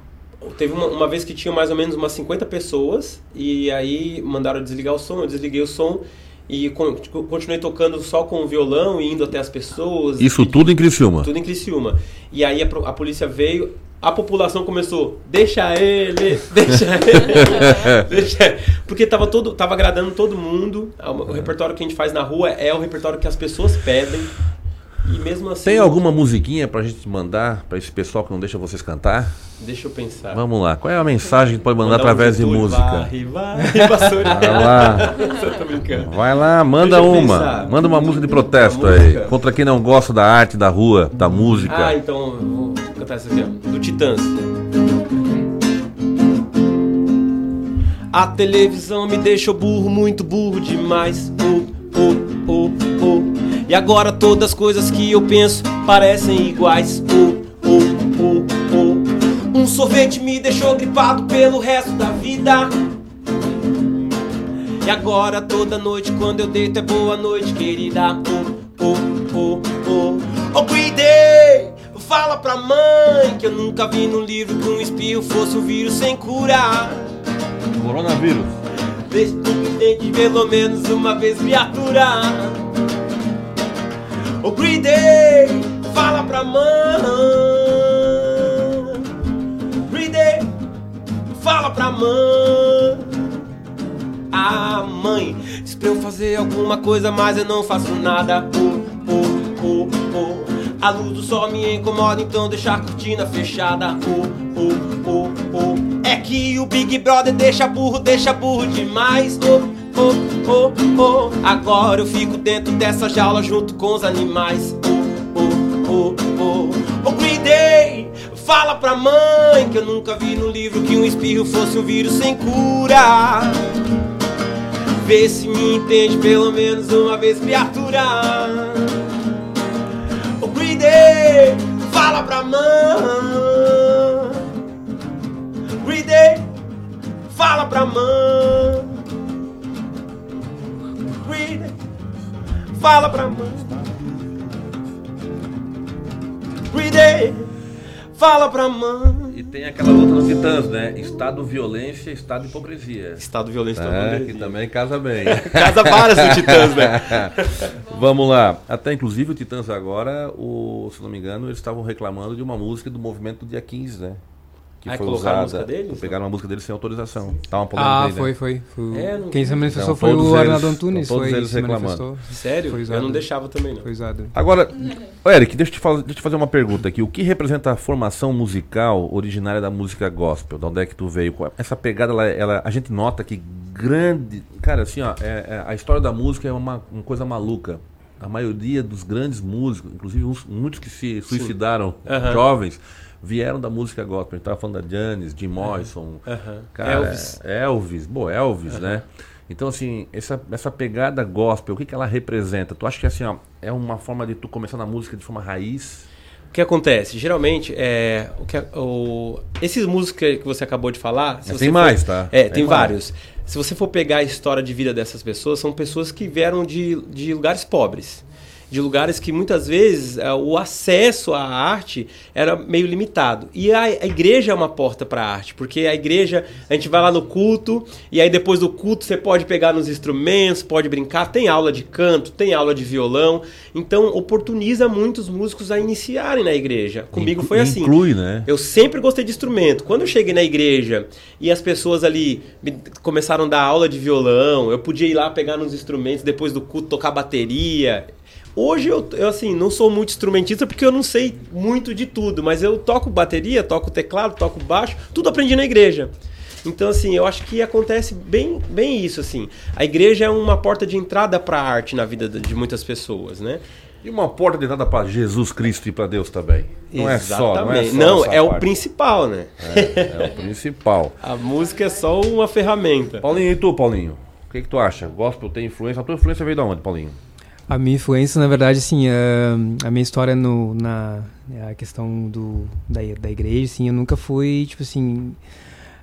Teve uma, uma, vez que tinha mais ou menos umas 50 pessoas e aí mandaram desligar o som, eu desliguei o som e continuei tocando só com o violão e indo até as pessoas. Isso e, tudo em Criciúma? Tudo em Criciúma. E aí a, a polícia veio, a população começou, deixa ele, *laughs* deixa ele, deixa Porque tava, todo, tava agradando todo mundo. O repertório que a gente faz na rua é o repertório que as pessoas pedem. E mesmo assim. Tem alguma musiquinha pra gente mandar pra esse pessoal que não deixa vocês cantar? Deixa eu pensar. Vamos lá. Qual é a mensagem que pode mandar, mandar através um de música? Varre, varre, Vai lá. *laughs* Vai lá, manda uma. Pensar. Manda uma música de protesto aí. Contra quem não gosta da arte, da rua, da música. Ah, então cantar essa aqui, ó. Do Titãs. A televisão me deixou burro, muito burro demais. Oh, oh, oh, oh. E agora todas as coisas que eu penso parecem iguais. Oh, oh, oh, oh. Um sorvete me deixou gripado pelo resto da vida. E agora toda noite quando eu deito é boa noite, querida. Oh, oh, oh, oh. Fala pra mãe que eu nunca vi no livro que um espirro fosse um vírus sem curar. Coronavírus. Deixa tu pelo menos uma vez, criatura. O Green Day fala pra mãe. Green Day fala pra mãe. A mãe diz pra eu fazer alguma coisa, mas eu não faço nada. Oh, oh, oh, oh. A luz do sol me incomoda, então deixa a cortina fechada. Oh, oh, oh, oh. É que o Big Brother deixa burro, deixa burro demais. Oh, oh, oh, oh. Agora eu fico dentro dessa jaula junto com os animais. Oh, oh, oh, oh. Green Day, fala pra mãe que eu nunca vi no livro que um espirro fosse um vírus sem cura. Vê se me entende pelo menos uma vez, criatura. Day, fala pra mãe. Green Day, fala pra mãe. Fala pra mãe. Read Fala pra mãe. Tem aquela outra dos Titãs, né? Estado violência, estado hipocrisia. Estado violência, estado é, hipocrisia. Que também casa bem. *laughs* casa várias do Titãs, né? *laughs* Vamos lá. Até inclusive o Titãs agora, o, se não me engano, eles estavam reclamando de uma música do movimento do dia 15, né? Que ah, foi usada. A música deles? Pegaram uma música deles sem autorização. Tá uma polêmica ah, aí, né? foi, foi. foi. É, Quem se manifestou então, foi o Arnaldo Antunes. Todos foi, eles reclamando. Sério? Foi usado. Eu não deixava também, não. Foi usado. Agora, Eric, deixa eu, te fazer, deixa eu te fazer uma pergunta aqui. O que representa a formação musical originária da música gospel? De onde é que tu veio? Essa pegada, ela, ela a gente nota que grande... Cara, assim, ó, é, é, a história da música é uma, uma coisa maluca a maioria dos grandes músicos, inclusive uns, muitos que se suicidaram uhum. jovens, vieram da música gospel. A gente tava falando da Janis, Jim Morrison, uhum. cara, Elvis. Elvis, bom, Elvis, uhum. né? Então, assim, essa, essa pegada gospel, o que, que ela representa? Tu acha que assim, ó, é uma forma de tu começar na música de forma raiz? O que acontece? Geralmente, é, o que, o, esses músicos que você acabou de falar. tem for, mais, tá? É, tem, tem vários. Se você for pegar a história de vida dessas pessoas, são pessoas que vieram de, de lugares pobres de lugares que muitas vezes uh, o acesso à arte era meio limitado. E a, a igreja é uma porta para a arte, porque a igreja, a gente vai lá no culto, e aí depois do culto você pode pegar nos instrumentos, pode brincar, tem aula de canto, tem aula de violão, então oportuniza muitos músicos a iniciarem na igreja. Comigo foi assim. Inclui, né? Eu sempre gostei de instrumento. Quando eu cheguei na igreja e as pessoas ali começaram a dar aula de violão, eu podia ir lá pegar nos instrumentos, depois do culto tocar bateria. Hoje eu, eu, assim, não sou muito instrumentista porque eu não sei muito de tudo, mas eu toco bateria, toco teclado, toco baixo, tudo aprendi na igreja. Então, assim, eu acho que acontece bem, bem isso, assim. A igreja é uma porta de entrada para a arte na vida de muitas pessoas, né? E uma porta de entrada para Jesus Cristo e para Deus também. Não é só, não é Exatamente. só Não, é o parte. principal, né? É, é o principal. *laughs* A música é só uma ferramenta. Paulinho, e tu, Paulinho? O que, que tu acha? Gospel tem influência? A tua influência veio de onde, Paulinho? A minha influência, na verdade, assim, a, a minha história no, na a questão do, da, da igreja, assim, eu nunca fui, tipo assim...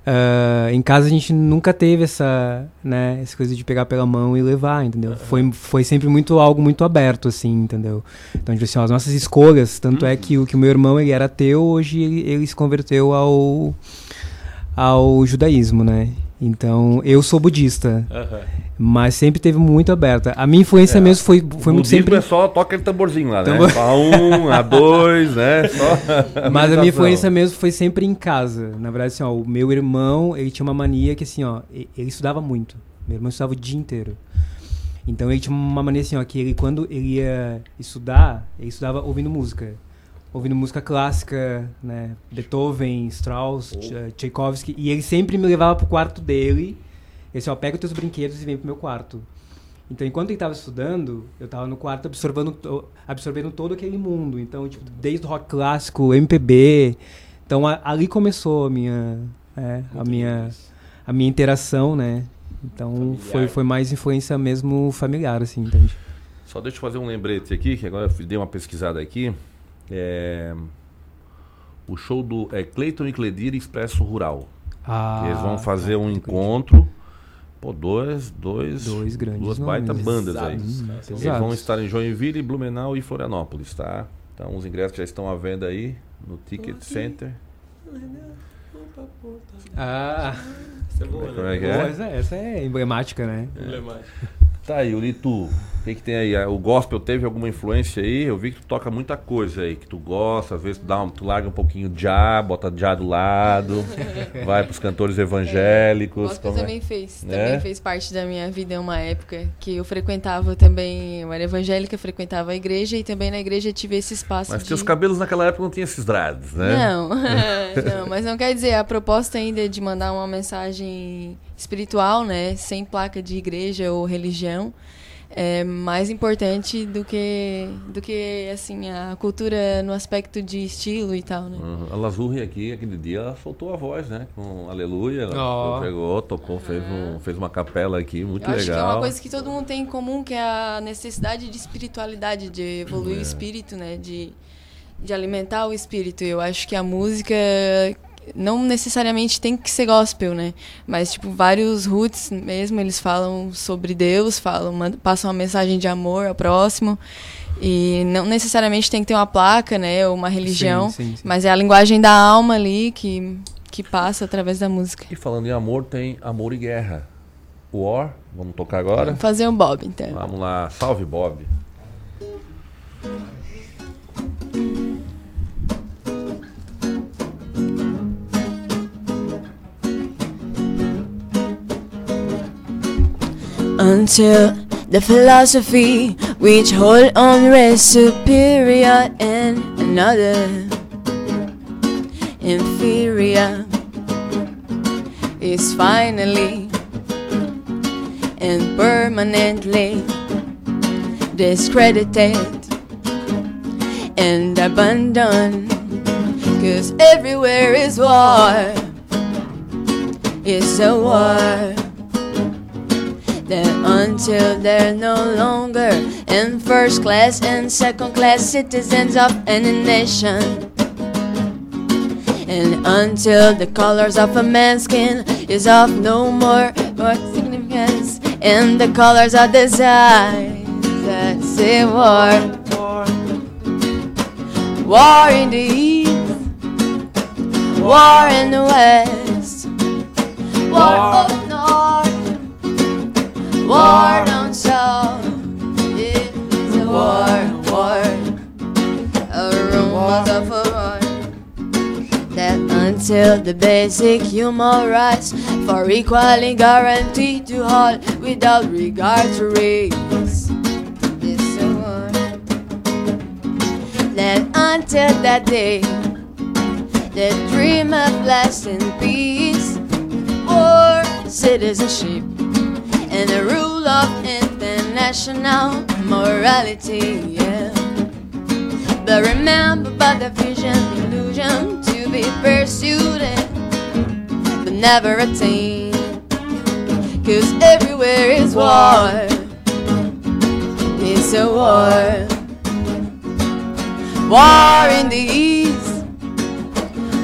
ah, em casa a gente nunca teve essa, né, essa coisa de pegar pela mão e levar, entendeu? Foi, foi sempre muito algo muito aberto, assim, entendeu? Então, tipo assim, ó, as nossas escolhas, tanto é que o que o meu irmão, ele era ateu, hoje ele, ele se converteu ao, ao judaísmo, né? Então, eu sou budista, Aham. mas sempre teve muito aberta. A minha influência mesmo foi, foi muito sempre... é só toca aquele tamborzinho lá, né? Tambor- A um, a dois, né? Só *laughs* Mas a minha influência mesmo foi sempre em casa. Na verdade, assim, ó, o meu irmão, ele tinha uma mania que, assim, ó, ele estudava muito. Meu irmão estudava o dia inteiro. Então ele tinha uma mania assim, ó, que ele, quando ele ia estudar, ele estudava ouvindo música. Ouvindo música clássica, né? Beethoven, Strauss, Tch- Tchaikovsky. E ele sempre me levava pro quarto dele. Ele disse, ó, pega os teus brinquedos e vem pro meu quarto. Então, enquanto ele estava estudando, eu estava no quarto absorvendo, absorvendo todo aquele mundo. Então, tipo, desde o rock clássico, MPB. Então, a- ali começou a minha, é, a minha, a minha interação, né? Então, foi, foi mais influência mesmo familiar, assim, entende? Só deixa eu fazer um lembrete aqui, que agora eu dei uma pesquisada aqui. É... O show do é Cleiton e Cledir Expresso Rural. Ah, eles vão fazer tá, um encontro. Pô, dois, dois, Dois grandes duas baita nomes. bandas aí. Pesados, né? Eles vão estar em Joinville, Blumenau e Florianópolis, tá? Então os ingressos já estão à venda aí no Ticket Center. Ah, Essa é boa, Como né? é que é? essa, essa é emblemática, né? Emblemático. Tá aí, Ulito, o que, que tem aí? O gospel teve alguma influência aí? Eu vi que tu toca muita coisa aí, que tu gosta, às vezes tu, dá um, tu larga um pouquinho de já, bota já do lado, *laughs* vai pros cantores evangélicos. Gospel como é? também fez. Né? Também fez parte da minha vida em uma época que eu frequentava também, eu era evangélica, frequentava a igreja e também na igreja tive esse espaço Mas de... teus cabelos naquela época não tinham esses dreads, né? Não, *laughs* *laughs* não, mas não quer dizer, a proposta ainda é de mandar uma mensagem espiritual, né, sem placa de igreja ou religião, é mais importante do que do que assim a cultura no aspecto de estilo e tal, né? Uhum. A Lazurri aqui, aquele dia, ela soltou a voz, né? Com Aleluia. Ela Ó. pegou, tocou, fez, um, fez uma capela aqui, muito Eu acho que é legal. uma coisa que todo mundo tem em comum, que é a necessidade de espiritualidade, de evoluir É. o espírito, né? De, de alimentar o espírito. Eu acho que a música não necessariamente tem que ser gospel, né? Mas, tipo, vários roots mesmo, eles falam sobre Deus, falam, passam uma mensagem de amor ao próximo. E não necessariamente tem que ter uma placa, né? Ou uma religião. sim, sim. Mas é a linguagem da alma ali que, que passa através da música. E falando em amor, tem Amor e Guerra. War, vamos tocar agora? Vamos fazer um Bob, então. Vamos lá, salve Bob. Until the philosophy which hold on rests superior and another inferior is finally and permanently discredited and abandoned. Cause everywhere is war. It's a war that until they're no longer in first class and second class citizens of any nation. And until the colors of a man's skin is of no more, more significance, and the colors of desire that say war. War in the east, war in the west, war north. War down south, it is a war, war, a rumors of a war. That until the basic human rights for equally guaranteed to all without regard to race. It's a war. That until that day, the dream of lasting peace, war, citizenship and the rule of international morality. Yeah. But remember, but the vision, illusion to be pursued, but never attained. Cause everywhere is war. It's a war. War in the east,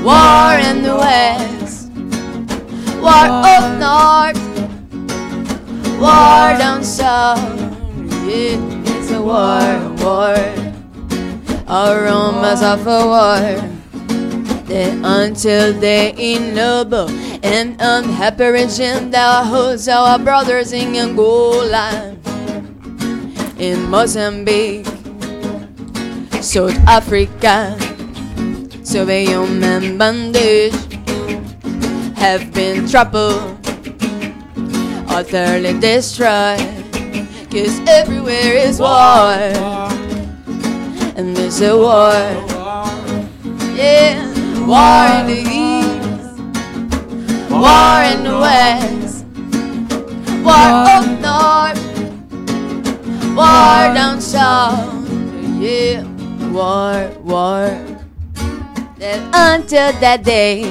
war in the west, war up north, war down south. Yeah, it's a war, war. Aromas of a war. That until they ennoble and unhappy region that holds our brothers in Angola, in Mozambique, South Africa, Sauvignon and bandage have been troubled, utterly destroyed. Cause everywhere is war, and there's a war, yeah, war in the east, war in the west, war up north, war down south, yeah, war, war. That until that day,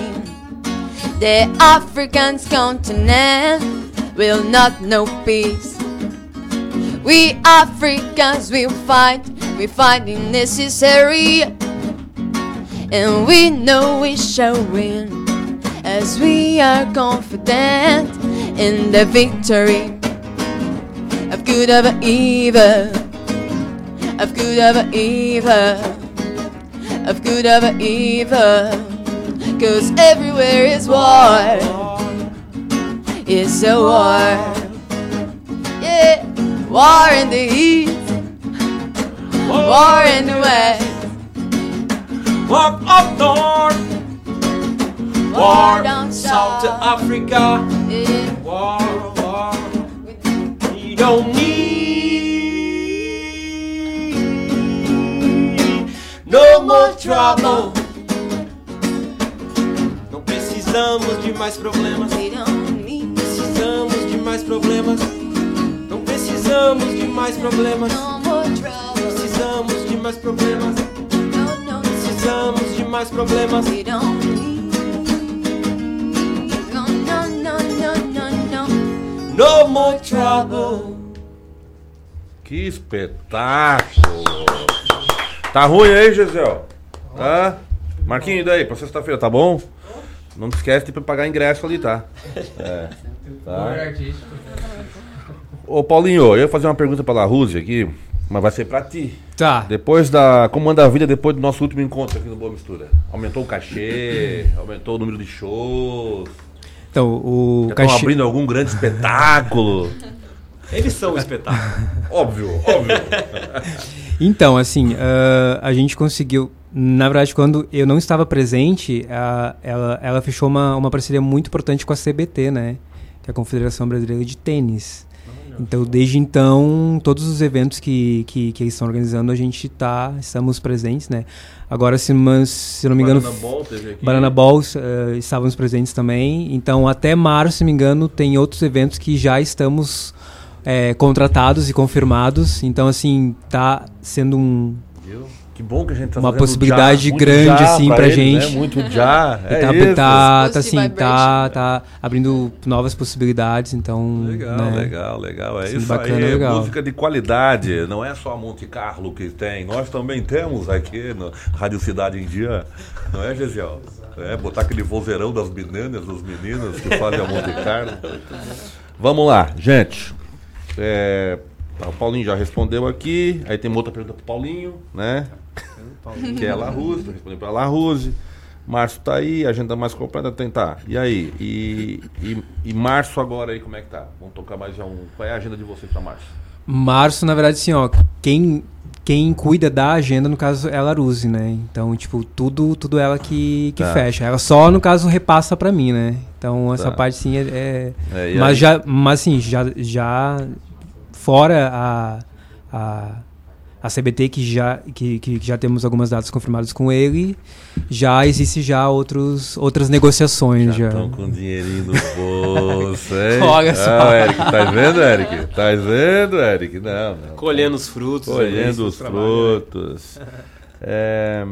the African continent will not know peace. We Africans will fight, we fight in necessary, and we know we shall win, as we are confident in the victory of good over evil, of good over evil, of good over evil, cause everywhere is war, it's a war, yeah. War in the east, war in the west, War up north, war down south. to Africa. Yeah. War, war. We don't need no more trouble. Não precisamos de mais problemas. Precisamos de mais problemas. Não precisamos de mais problemas. Precisamos de mais problemas. Precisamos de mais problemas. No, more trouble. Que espetáculo! Tá ruim aí, Gisel? Tá? Marquinho, e daí? Pra sexta-feira, tá bom? Não esquece de pagar ingresso ali, tá? É. Tá. Ô Paulinho, eu ia fazer uma pergunta pra La Rússia aqui, mas vai ser pra ti. Tá. Depois da. Como anda a vida depois do nosso último encontro aqui no Boa Mistura? Aumentou o cachê? aumentou o número de shows? Então, o Já estão cachê. abrindo algum grande espetáculo? Eles são o espetáculo. óbvio, óbvio. Então, assim, ah, a gente conseguiu. Na verdade, quando eu não estava presente, a- ela, ela fechou uma, uma parceria muito importante com a CBT, né? Que é a Confederação Brasileira de Tênis. Então, desde então, todos os eventos que, que, que eles estão organizando, a gente tá, estamos presentes, né? Agora, se, mas, se não me engano... Banana Ball teve aqui. Banana Balls eh, estávamos presentes também. Então, até março, se não me engano, tem outros eventos que já estamos eh, contratados e confirmados. Então, assim, tá sendo um, Viu? Que bom que a gente tá uma possibilidade já, grande, assim, pra, pra eles, gente. né? Muito já, *laughs* E é tá, isso. tá, tá, Positive assim, tá, tá abrindo novas possibilidades, então... Legal, né? legal, legal. É Sim, isso bacana, aí. legal. Música de qualidade. Não é só a Monte Carlo que tem. Nós também temos aqui no Rádio Cidade em Dia. Não é, Gesiel? É, botar aquele vozeirão das meninas, dos meninos que fazem a Monte Carlo. Vamos lá, gente. É, tá, o Paulinho já respondeu aqui. Aí tem uma outra pergunta pro Paulinho, né? Que é a La Ruse, respondeu pra La Ruse. Março tá aí, agenda mais completa, tentar. E aí? E, e, e março agora aí, como é que tá? Vamos tocar mais já um. Qual é a agenda de vocês pra março? Março, na verdade, assim, ó, quem, quem cuida da agenda, no caso, é a Laruse, né? Então, tipo, tudo, tudo ela que, que Tá. fecha. Ela só, no caso, repassa pra mim, né? Então, essa Tá. parte, sim, é... é- É, mas, aí? já, mas, assim, já, já fora a, a, a CBT, que já, que, que já temos algumas datas confirmadas com ele, já existe já outros, outras negociações. Já, Estão com dinheirinho no bolso, hein? *laughs* Olha só. Ah, Eric, tá vendo, Eric? Tá vendo, Eric? Não, não. Colhendo os frutos. Colhendo os trabalho, né? frutos. É,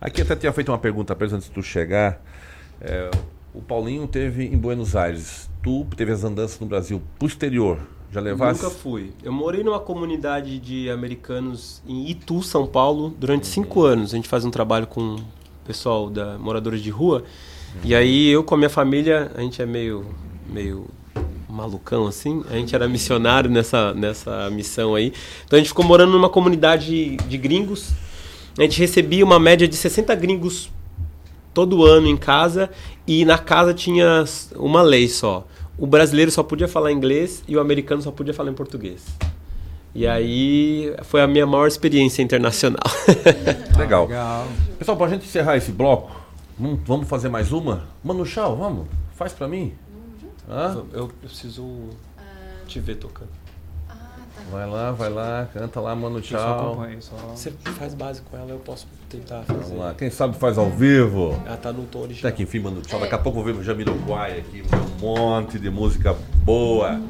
aqui até tinha feito uma pergunta eles antes de tu chegar. É, o Paulinho teve em Buenos Aires. Tu teve as andanças no Brasil posterior. Já levaste? Nunca fui. Eu morei numa comunidade de americanos em Itu, São Paulo, durante cinco anos. A gente faz um trabalho com o pessoal da moradores de rua. E aí eu com a minha família, a gente é meio, meio malucão assim. A gente era missionário nessa, nessa missão aí. Então a gente ficou morando numa comunidade de gringos. A gente recebia uma média de 60 gringos todo ano em casa e na casa tinha uma lei só. O brasileiro só podia falar inglês e o americano só podia falar em português. E aí foi a minha maior experiência internacional. *laughs* Legal. Pessoal, pra gente encerrar esse bloco, vamos- fazer mais uma? Mano Chau, vamos? Faz pra mim. Hã? Eu preciso te ver tocando. Vai lá, vai lá, canta lá, Mano Tchau. acompanho, só- Você faz base com ela, eu posso tentar fazer. Vamos lá, quem sabe faz ao vivo. Ela tá no tom original. Até que enfim, Mano Tchau. Daqui a pouco eu vou ver o Jamiroquai aqui, um monte de música boa.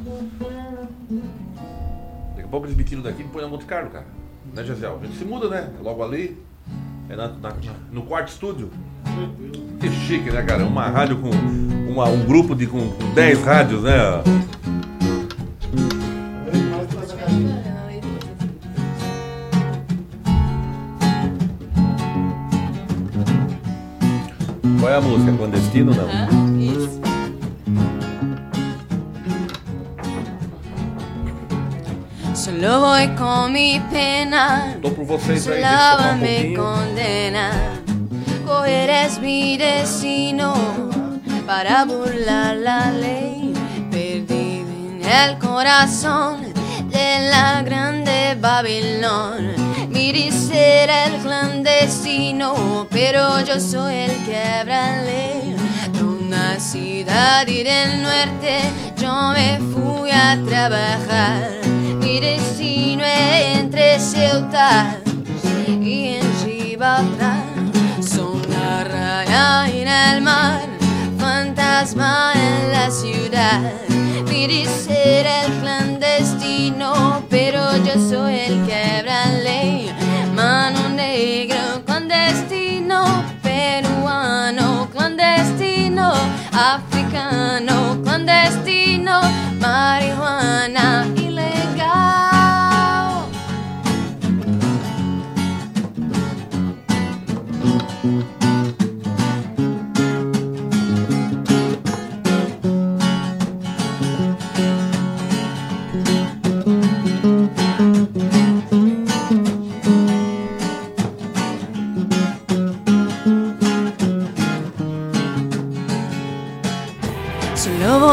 Daqui a pouco eles me tiram daqui e me põem na Monte Carlo, cara. Né, Gisele? A gente se muda, né? Logo ali. É na- na- no quarto estúdio. Que chique, né, cara? Uma rádio com. uma- um grupo de, com, com 10 rádios, né? Qual é a música? Clandestino não? Isso. Solo voy con mi pena. Tô por vocês aí, deixa eu um me pouquinho. condena. Cogerás mi destino para burlar la ley. Perdido en el corazón la grande Babilón. Mi será el clandestino, pero yo soy el. De una ciudad y del norte yo me fui a trabajar. Mi destino es entre Ceuta y en Gibraltar. Son la raya en el mar, fantasma en la ciudad. Mi ser el clandestino, pero yo soy el quebra ley. Mano negro, clandestino, peruano, clandestino, africano, clandestino, marihuana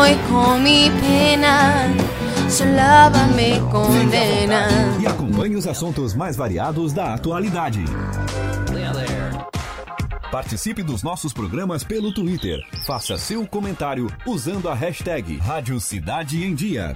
voy con mi pena, solava me condena. E acompanhe os assuntos mais variados da atualidade. Participe dos nossos programas pelo Twitter. Faça seu comentário usando a hashtag Rádio Cidade em Dia.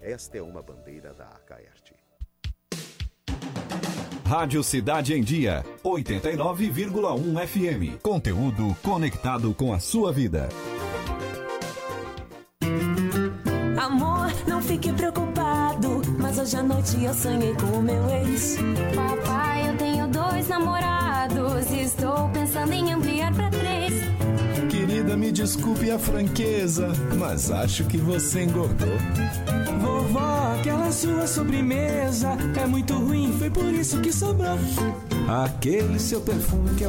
Esta é uma bandeira da ACAERT. Rádio Cidade em Dia, 89,1 FM. Conteúdo conectado com a sua vida. Amor, não fique preocupado. Mas hoje à noite eu sonhei com o meu ex. Papai, eu tenho dois namorados. Estou pensando em ampliar pra. Querida, me desculpe a franqueza, mas acho que você engordou. Vovó, aquela sua sobremesa é muito ruim, foi por isso que sobrou. Aquele seu perfume que é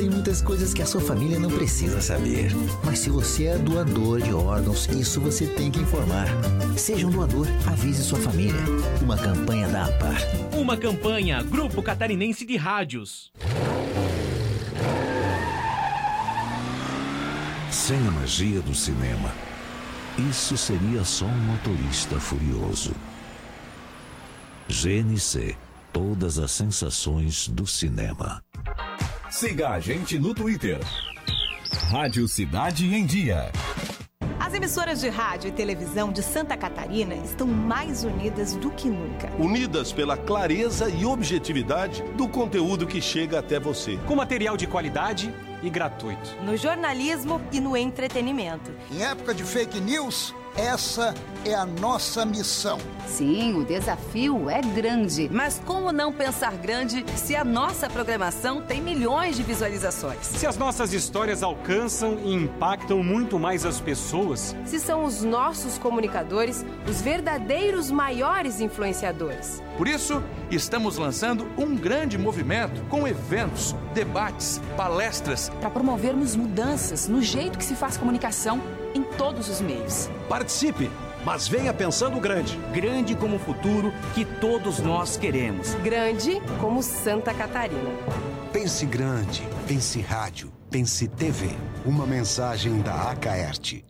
Tem muitas coisas que a sua família não precisa saber. Mas se você é doador de órgãos, isso você tem que informar. Seja um doador, avise sua família. Uma campanha da APAR. Uma campanha Grupo Catarinense de Rádios. Sem a magia do cinema, isso seria só um motorista furioso. GNC Todas as sensações do cinema. Siga a gente no Twitter. Rádio Cidade em Dia. As emissoras de rádio e televisão de Santa Catarina estão mais unidas do que nunca. Unidas pela clareza e objetividade do conteúdo que chega até você. Com material de qualidade e gratuito. No jornalismo e no entretenimento. Em época de fake news, essa é a nossa missão. Sim, o desafio é grande. Mas como não pensar grande se a nossa programação tem milhões de visualizações? Se as nossas histórias alcançam e impactam muito mais as pessoas. Se são os nossos comunicadores os verdadeiros maiores influenciadores. Por isso, estamos lançando um grande movimento com eventos, debates, palestras. Para promovermos mudanças no jeito que se faz comunicação em todos os meios. Participe, mas venha pensando grande. Grande como o futuro que todos nós queremos. Grande como Santa Catarina. Pense grande, pense rádio, pense TV. Uma mensagem da Acaerte.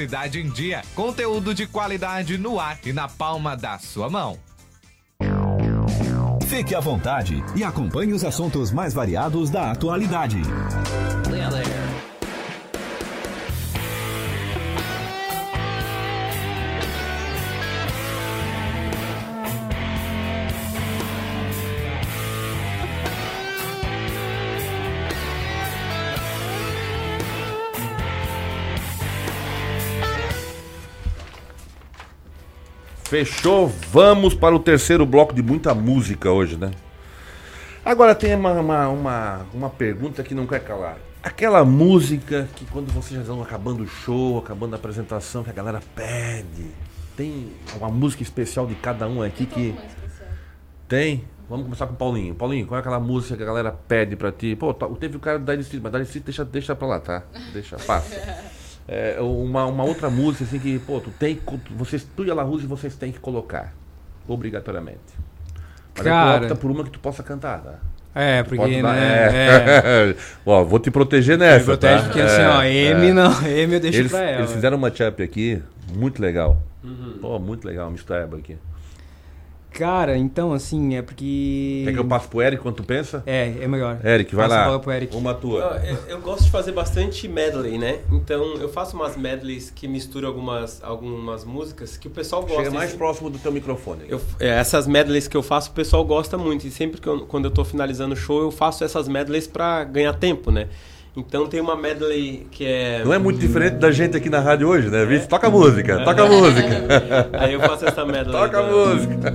em Dia. Conteúdo de qualidade no ar e na palma da sua mão. Fique à vontade e acompanhe os assuntos mais variados da atualidade. Fechou, vamos para o terceiro bloco de muita música hoje, né? Agora tem uma, uma, uma, uma pergunta que não quer calar. Aquela música que quando vocês já estão acabando o show, acabando a apresentação, que a galera pede. Tem uma música especial de cada um aqui que. Tem? Vamos começar com o Paulinho. Paulinho, qual é aquela música que a galera pede pra ti? Pô, tá- teve o cara da Dire Street, mas Dire Street deixa, deixa pra lá, tá? Deixa, passa. *laughs* É, uma, uma outra música assim que, pô, tu tem. Vocês, tu e a La vocês têm que colocar. Obrigatoriamente. Mas tu Cara. opta por uma que tu possa cantar, tá? É, Tu porque, pode dar- né, é. *laughs* Ó, vou te proteger nessa. Me protege tá? porque, assim, ó, M não, M eu deixo eles, pra ela. Eles fizeram uma matchup aqui, muito legal. Uhum. Pô, muito legal, uma mistureba aqui. Cara, então, assim, é porque. Quer que eu passe pro Eric quando tu pensa? É, é melhor. Eric, vai Passa a lá. bola pro Eric. Uma tua. Eu, eu gosto de fazer bastante medley, né? Então eu faço umas medleys que misturam algumas, algumas músicas que o pessoal gosta. Chega mais Assim, próximo do teu microfone. eu- é, essas medleys que eu faço, o pessoal gosta muito. E sempre que eu, quando eu tô finalizando o show, eu faço essas medleys pra ganhar tempo, né? Então tem uma medley que é. Não é muito diferente da gente aqui na rádio hoje, né? Vice? Toca música, toca música. *laughs* Aí eu faço essa medley. Toca da- música.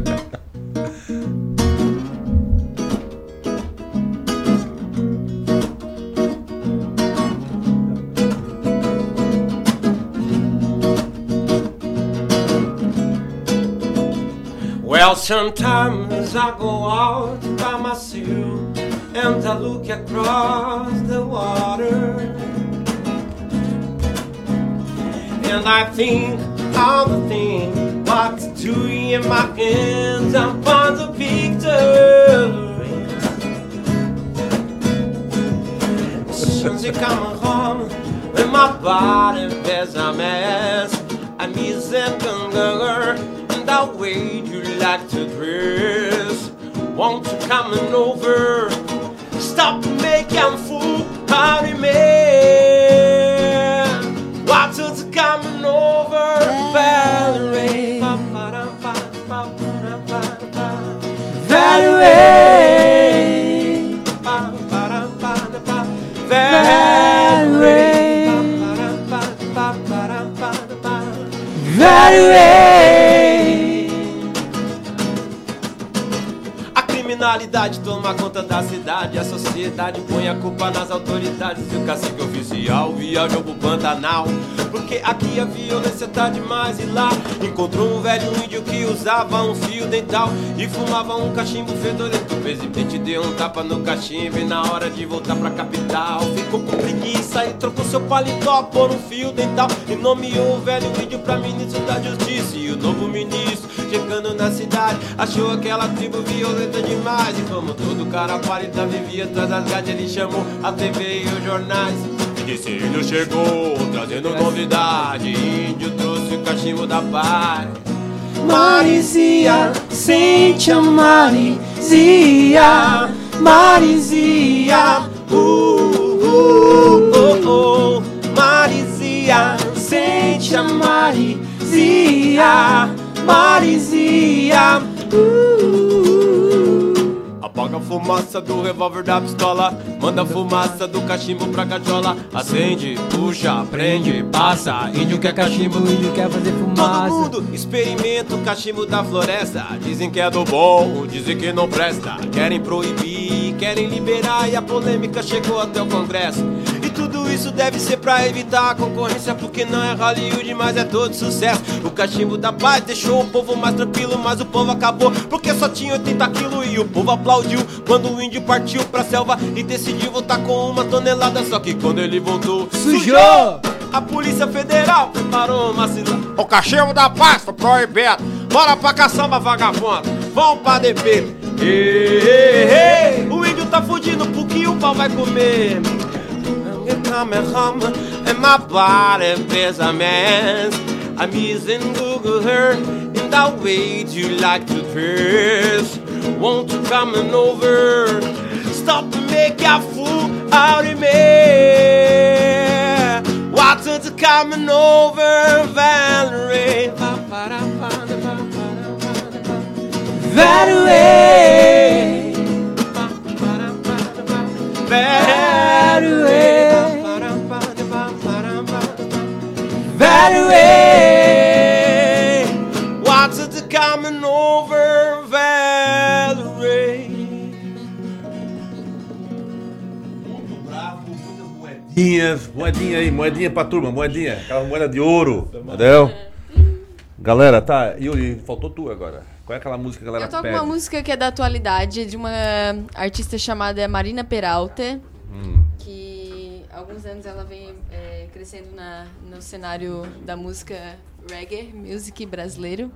Well, sometimes I go out by myself and I look across the water. And I think all the things what to do in my hands. I'm on the victory. You come home, when my body bears a mess, I miss that hunger and the way you like to dress. Won't you coming over? Stop making fool out of me. What's it coming over, Valerie? Valerie. Valerie. Criminalidade toma conta da cidade, a sociedade põe a culpa nas autoridades e o cacique oficial viajou pro Pantanal. Porque aqui a violência tá demais e lá encontrou um velho índio que usava um fio dental e fumava um cachimbo fedorento. O presidente deu um tapa no cachimbo e na hora de voltar pra capital ficou com preguiça e trocou seu paletó por um fio dental e nomeou o velho índio pra ministro da justiça. E o novo ministro, chegando na cidade, achou aquela tribo violenta demais. E como todo cara pálida vivia atrás das grades, ele chamou a TV e os jornais. E disse: Índio chegou, trazendo novidade. Índio trouxe o cachimbo da paz. Marizia, sente a Marizia, Marizia, uh, uh, oh, oh. Marizia, sente a Marizia, Marizia, uh. Apaga a fumaça do revólver da pistola. Manda a fumaça do cachimbo pra cachola. Acende, puxa, prende, passa. Índio quer cachimbo, índio quer fazer fumaça. Todo mundo experimenta o cachimbo da floresta. Dizem que é do bom, dizem que não presta. Querem proibir, querem liberar E a polêmica chegou até o congresso tudo isso deve ser pra evitar a concorrência Porque não é Hollywood, mas é todo sucesso. O cachimbo da paz deixou o povo mais tranquilo Mas o povo acabou porque só tinha 80 quilos E o povo aplaudiu quando o índio partiu pra selva E decidiu voltar com uma tonelada. Só que quando ele voltou, Sujou! A polícia federal preparou uma cilada O cachimbo da paz foi proibido Bora pra caçamba, vagabundo. Vamos pra DP Ei, ei, ei, O índio tá fugindo porque o pau vai comer Come home and my body bears a mess. I'm using Google her in the way you like to dress. Won't you coming over? Stop and make a fool out of me. What's it coming over, Valerie? Valerie. Valerie. What's it coming over, Valerie? Moedinhas, moedinha aí, moedinha pra turma, moedinha. Aquela moeda de ouro. Entendeu? Galera, tá. Yuri, faltou tu agora. Qual é aquela música que a galera Eu toco pede? uma música que é da atualidade, de uma artista chamada Marina Peralta, Hum. que alguns anos ela vem é, crescendo na, no cenário da música reggae, music brasileiro.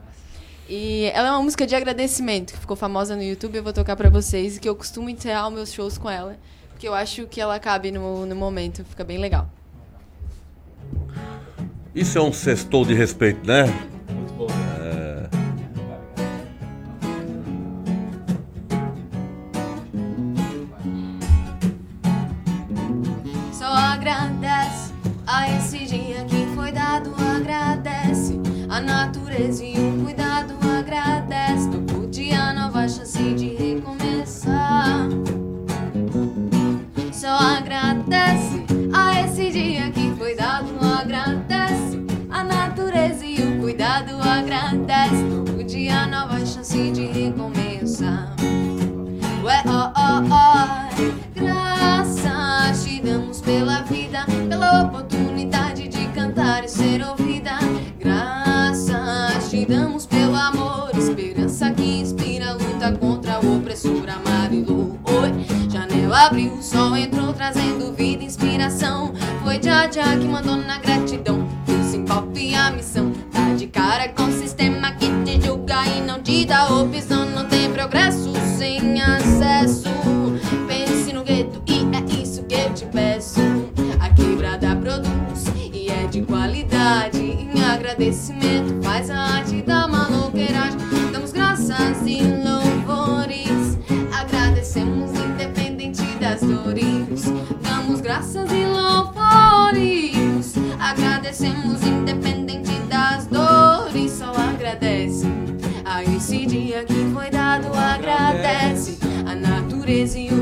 E ela é uma música de agradecimento, que ficou famosa no YouTube, eu vou tocar pra vocês, e que eu costumo encerrar os meus shows com ela, porque eu acho que ela cabe no, no momento, fica bem legal. Isso é um sextou de respeito, né? Inspiração. Foi Jaja que mandou na gratidão, esse dia que foi dado. Agradece a natureza e o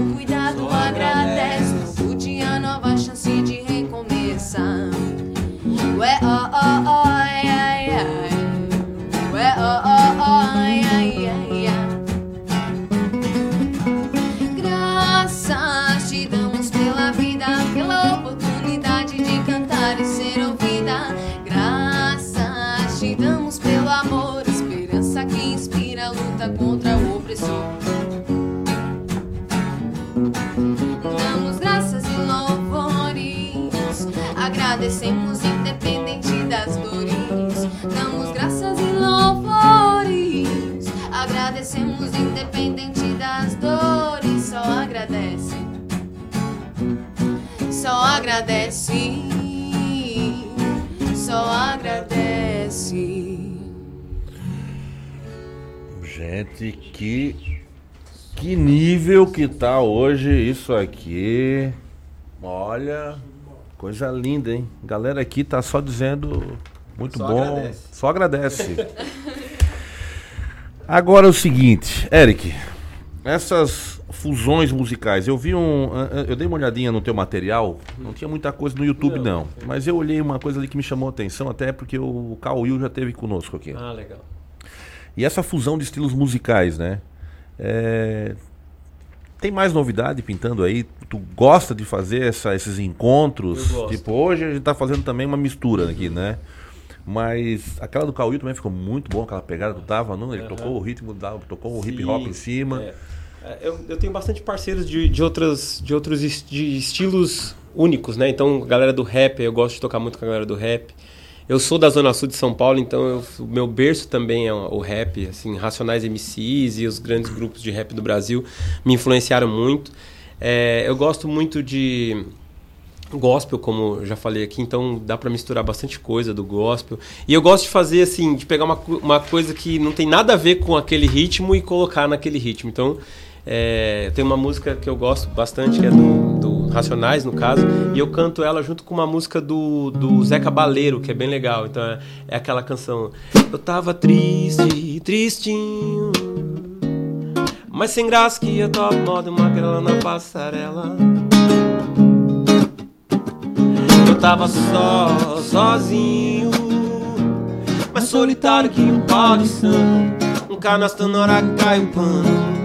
Gente, que que nível que tá hoje isso aqui. Olha, coisa linda, hein? Galera aqui tá só dizendo muito Só bom. agradece. Só agradece. Agora é o seguinte, Eric, essas fusões musicais, eu vi um, eu dei uma olhadinha no teu material, não tinha muita coisa no YouTube não, mas eu olhei uma coisa ali que me chamou a atenção, até porque o Cauil já teve conosco aqui. Ah, legal. E essa fusão de estilos musicais, né? É, Tem mais novidade pintando aí? Tu gosta de fazer essa- esses encontros? Tipo, hoje a gente tá fazendo também uma mistura aqui, né? Mas aquela do Cauil também ficou muito bom, aquela pegada tu tava, não? Ele Aham. tocou o ritmo, tocou o hip hop em cima. é. É, Eu, eu tenho bastante parceiros de, de, outras, de outros de estilos únicos, né? Então, galera do rap, eu gosto de tocar muito com a galera do rap. Eu sou da Zona Sul de São Paulo, então o meu berço também é o rap, assim, Racionais MCs e os grandes grupos de rap do Brasil me influenciaram muito. É, eu gosto muito de gospel, como já falei aqui, então dá pra misturar bastante coisa do gospel. E eu gosto de fazer assim, de pegar uma, uma coisa que não tem nada a ver com aquele ritmo e colocar naquele ritmo. Então, é, tem uma música que eu gosto bastante, que é do, do Racionais, no caso, e eu canto ela junto com uma música do, do Zé Cabaleiro, que é bem legal. Então, é, é aquela canção. Eu tava triste, tristinho, mas sem graça que eu top moda, uma grela na passarela. Eu tava só, sozinho Mas solitário que um pau de santo Um canasto na hora cai o pano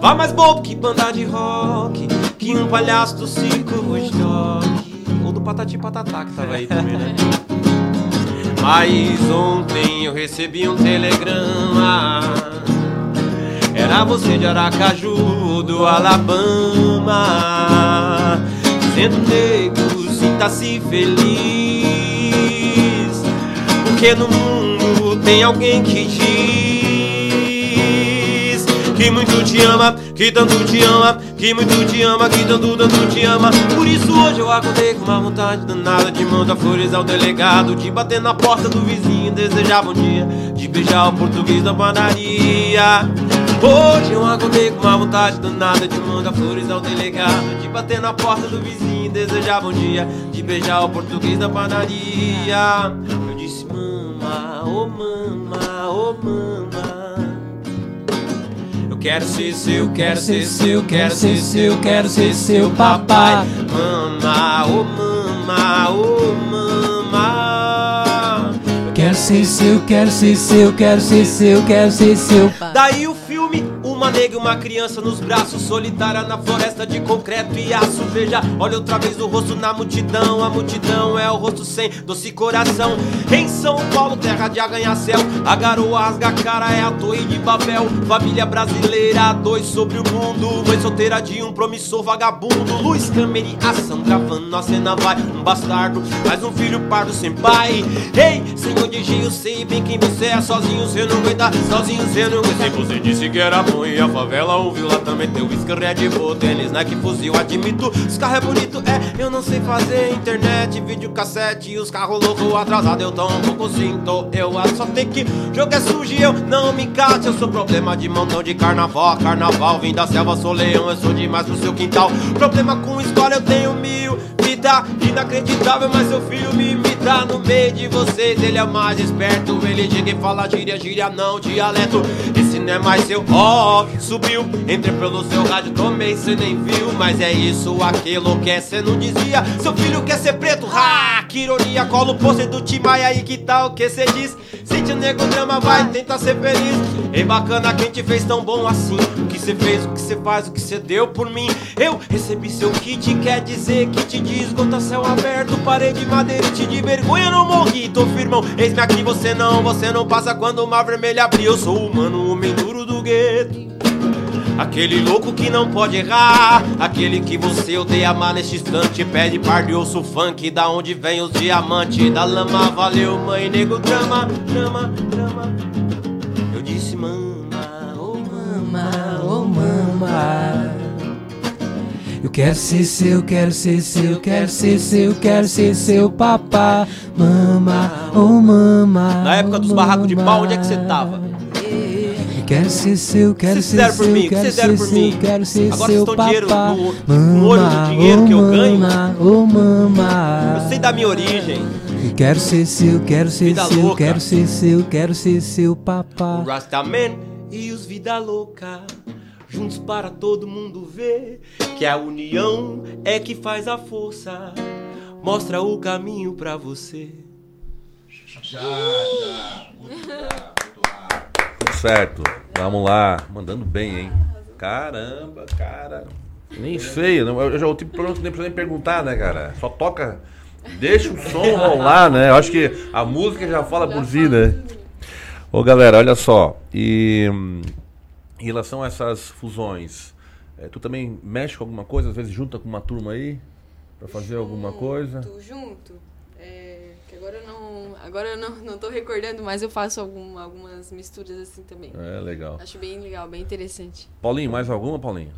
Tava mais bobo que banda de rock Que um palhaço do circo Woodstock. Ou do Patati Patatá que tava aí também, né? Mas ontem eu recebi um telegrama. Era você de Aracaju, do Alabama. Nego, sinta-se feliz. Porque no mundo tem alguém que diz Que muito te ama, que tanto te ama Que muito te ama, que tanto, tanto te ama. Por isso hoje eu acordei com uma vontade danada De mandar flores ao delegado De bater na porta do vizinho, desejar bom dia De beijar o português da padaria. Hoje eu acordei com uma vontade danada de mandar flores ao delegado De bater na porta do vizinho, desejar bom dia De beijar o português da padaria. Eu disse mama, oh mama, oh mama quero ser seu, quero ser seu, quero ser seu, quero ser seu papai. Mama, oh mama, oh mama. Quero ser seu, quero ser seu, quero ser seu, quero ser seu. Daí o uma nega e uma criança nos braços, solitária na floresta de concreto e aço. Veja, olha outra vez o rosto na multidão. A multidão é o rosto sem doce coração. Em São Paulo, terra de arranha-céu, a garoa rasga a cara, é a torre de Babel. Família brasileira, dois sobre o mundo. Mãe solteira de um promissor vagabundo. Luiz Cameri, ação gravando, a cena vai. Um bastardo, mais um filho pardo sem pai. Ei, senhor de eu sei bem quem você é. Sozinho você não aguenta, sozinho você não aguenta. Você disse que era bom, minha favela ouviu lá também teu whisky, Red Bull, tênis, Nike, fuzil, admito. Os carros é bonito, é, eu não sei fazer internet, vídeo cassete, os carros loucos atrasados, eu tão pouco sinto. Eu só tenho que jogar sujo e eu não me encate. Eu sou problema de montão de carnaval, carnaval, vim da selva, sou leão, eu sou demais pro seu quintal. Problema com escola, eu tenho mil. Vida inacreditável, mas seu filho me imita no meio de vocês. Ele é mais esperto, ele diga e fala gíria, gíria não, dialeto. Não é mais seu, ó, oh, subiu. Entrei pelo seu rádio, tomei, cê nem viu. Mas é isso, aquilo que é, cê não dizia. Seu filho quer ser preto, ha! Que ironia, cola o pôster do Timaya aí, que tal, que cê diz? Sente o nego drama, vai tentar ser feliz. Ei, bacana, quem te fez tão bom assim? O que cê fez, o que cê faz, o que cê deu por mim? Eu recebi seu kit, quer dizer que te diz gota céu aberto, parede madeira te de vergonha não morri, tô firmão. Eis-me aqui, você não, você não passa quando uma vermelha abre. Eu sou humano, o duro do gueto. Aquele louco que não pode errar Aquele que você odeia amar neste instante Pede par de osso funk Da onde vem os diamantes Da lama, valeu mãe, nego drama Drama, drama Eu disse mama, oh mama, oh mama eu quero ser seu, quero ser seu, quero ser seu, quero ser seu papá. Mama, oh mama. Na época dos barracos de pau, onde é que você tava? Quero ser seu, quero ser por seu, mim? Quero ser por seu, mim? quero ser Agora seu vocês estão dinheiro papá. no- no olho do dinheiro que eu ganho? Oh mama. Eu sei da minha origem. Quero ser seu, quero ser Vida seu, louca. quero ser seu, quero ser seu papá. O Rastaman e os Vida Louca. Juntos para todo mundo ver que a união é que faz a força. Mostra o caminho pra você. Já, já. Tudo certo. Vamos lá. Mandando bem, hein? Caramba, cara. Nem sei. não- Eu já o de problema que nem precisa nem perguntar, né, cara? Só toca. Deixa o som rolar, né? Eu acho que a música já fala por si, né? Ô, galera, olha só. E em relação a essas fusões, eh, tu também mexe com alguma coisa? Às vezes junta com uma turma aí? Pra fazer alguma coisa? Junto, junto. É, que agora eu não, agora eu não, não tô recordando, mas eu faço algum, algumas misturas assim também. É, legal. Acho bem legal, bem interessante. Paulinho, mais alguma, Paulinho?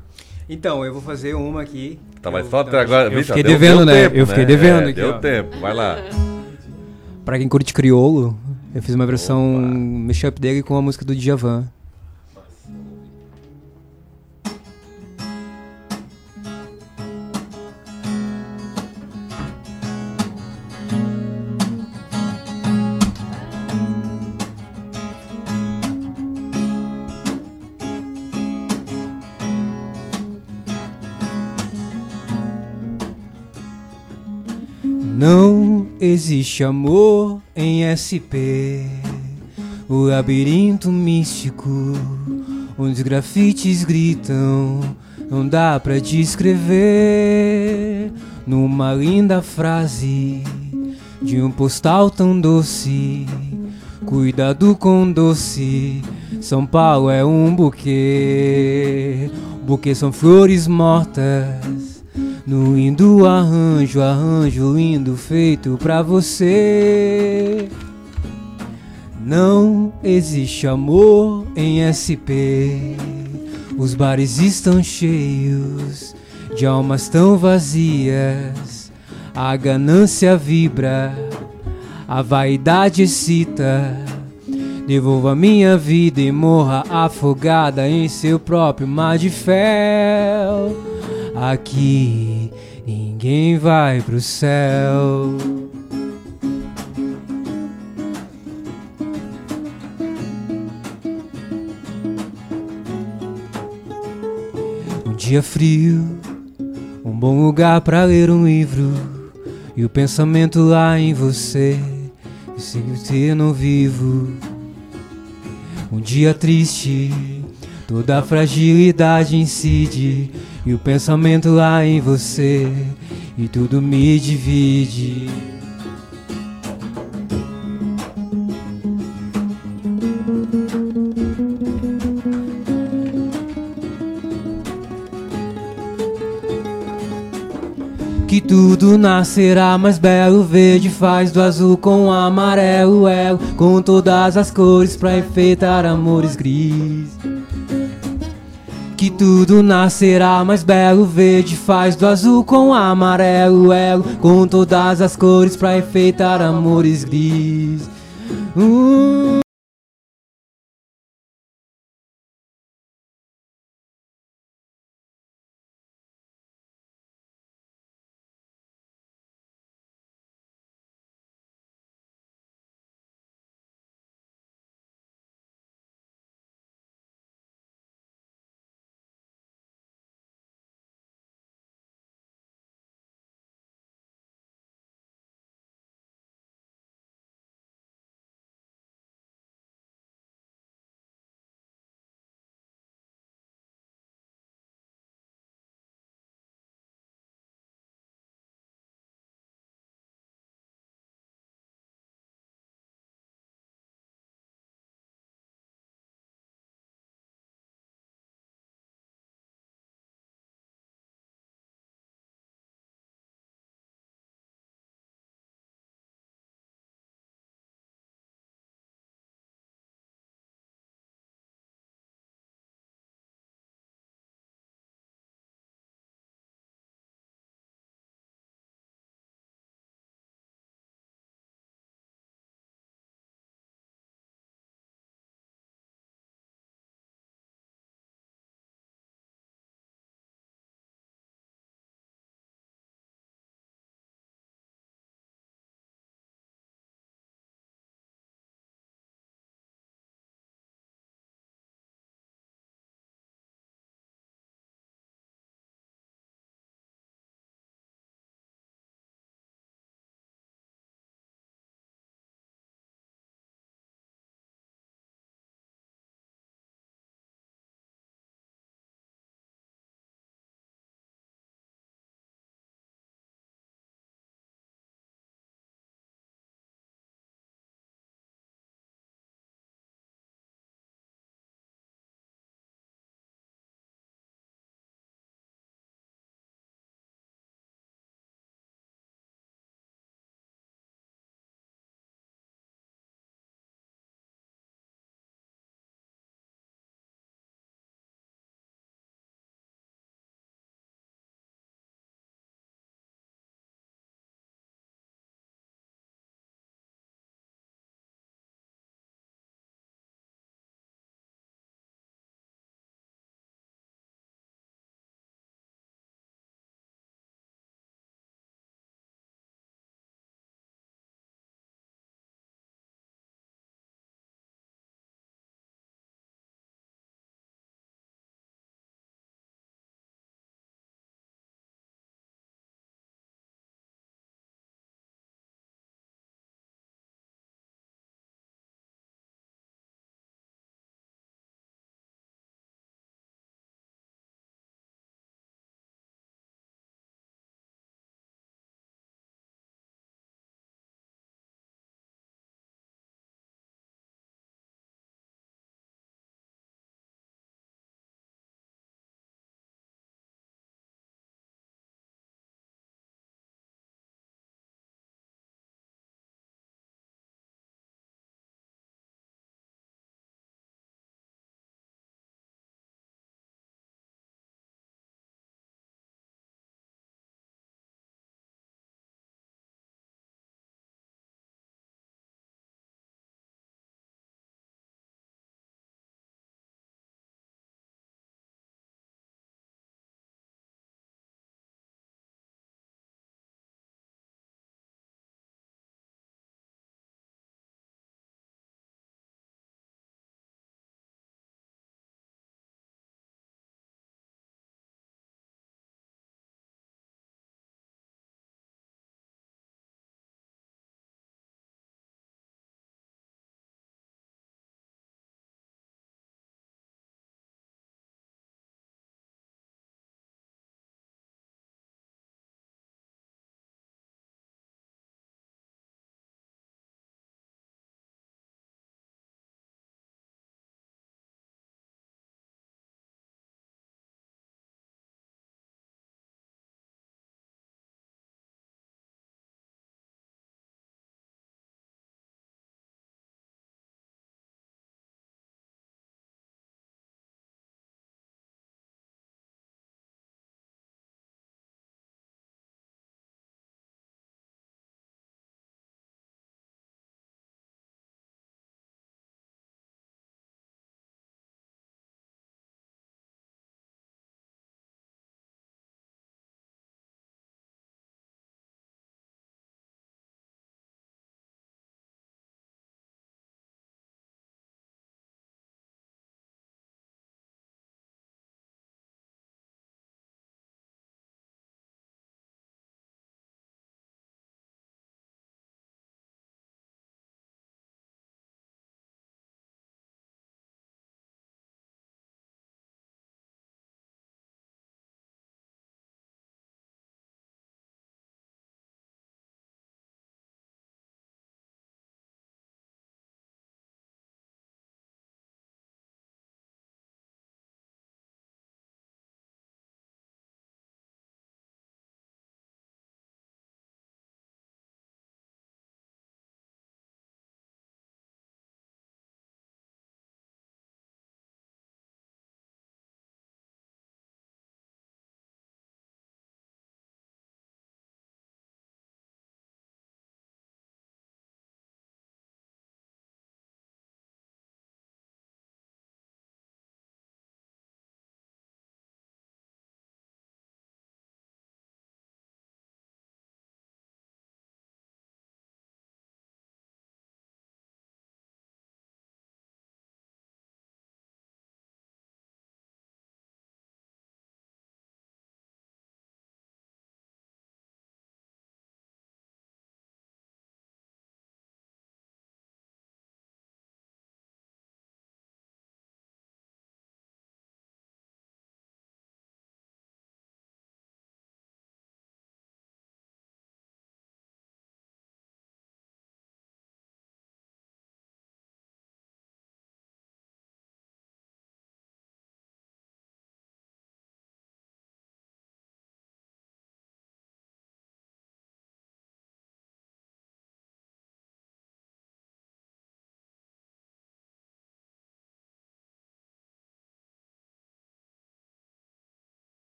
Então, eu vou fazer uma aqui. Tava Eu- só até agora. Eu fiquei deu- devendo, deu né? tempo, eu fiquei né? devendo É, aqui. Deu ó. tempo, vai lá. Pra quem curte crioulo, eu fiz uma versão mashup dele com a música do Djavan. Existe amor em SP, o labirinto místico, onde os grafites gritam, não dá pra descrever numa linda frase de um postal tão doce. Cuidado com doce, São Paulo é um buquê, buquê são flores mortas. No lindo arranjo, arranjo lindo feito pra você. Não existe amor em SP. Os bares estão cheios de almas tão vazias. A ganância vibra, a vaidade excita. Devolva minha vida e morra afogada em seu próprio mar de fel. Aqui ninguém vai pro céu. Um dia frio, um bom lugar pra ler um livro. E o pensamento lá em você, e se não vivo. Um dia triste, toda a fragilidade incide. E o pensamento lá em você, e tudo me divide. Que tudo nascerá mais belo, verde faz do azul com amarelo, elo, com todas as cores pra enfeitar amores gris. Tudo nascerá mais belo. Verde faz do azul com amarelo, elo com todas as cores pra enfeitar amores gris. Hum.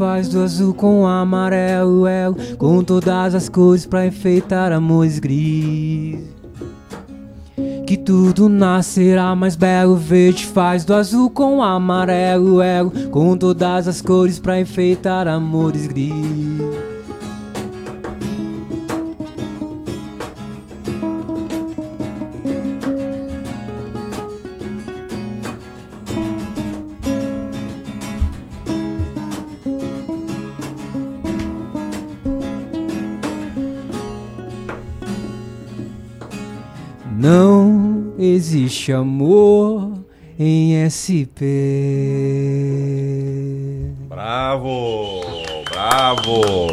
Faz do azul com amarelo, elo, com todas as cores pra enfeitar amores gris. Que tudo nascerá mais belo. Verde faz do azul com amarelo, elo, com todas as cores pra enfeitar amores gris. Amor em SP. Bravo! Bravo!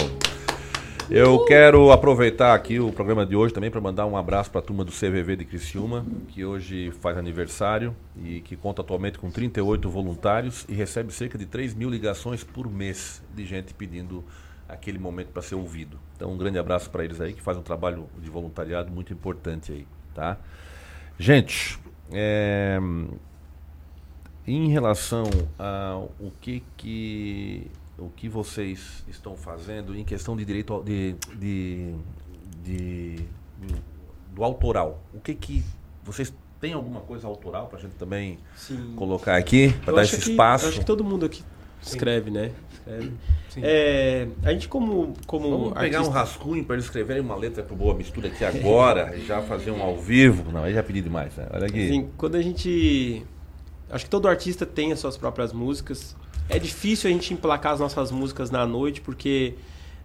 Eu quero aproveitar aqui o programa de hoje também para mandar um abraço para a turma do CVV de Criciúma, que hoje faz aniversário e que conta atualmente com 38 voluntários e recebe cerca de 3 mil ligações por mês de gente pedindo aquele momento para ser ouvido. Então, um grande abraço para eles aí, que fazem um trabalho de voluntariado muito importante aí, tá? Gente, é, em relação ao que que o que vocês estão fazendo em questão de direito ao- de, de, de- do autoral, o que que vocês têm alguma coisa autoral para a gente também Sim. colocar aqui para dar esse que- espaço? acho que todo mundo aqui escreve, né? Escreve. É, a gente como como Vamos pegar um rascunho para eles escreverem uma letra pro Boa Mistura aqui agora e já fazer um ao vivo. Não, aí já pedi demais, né? Olha aqui. Assim, quando a gente. Acho que todo artista tem as suas próprias músicas. É difícil a gente emplacar as nossas músicas na noite, porque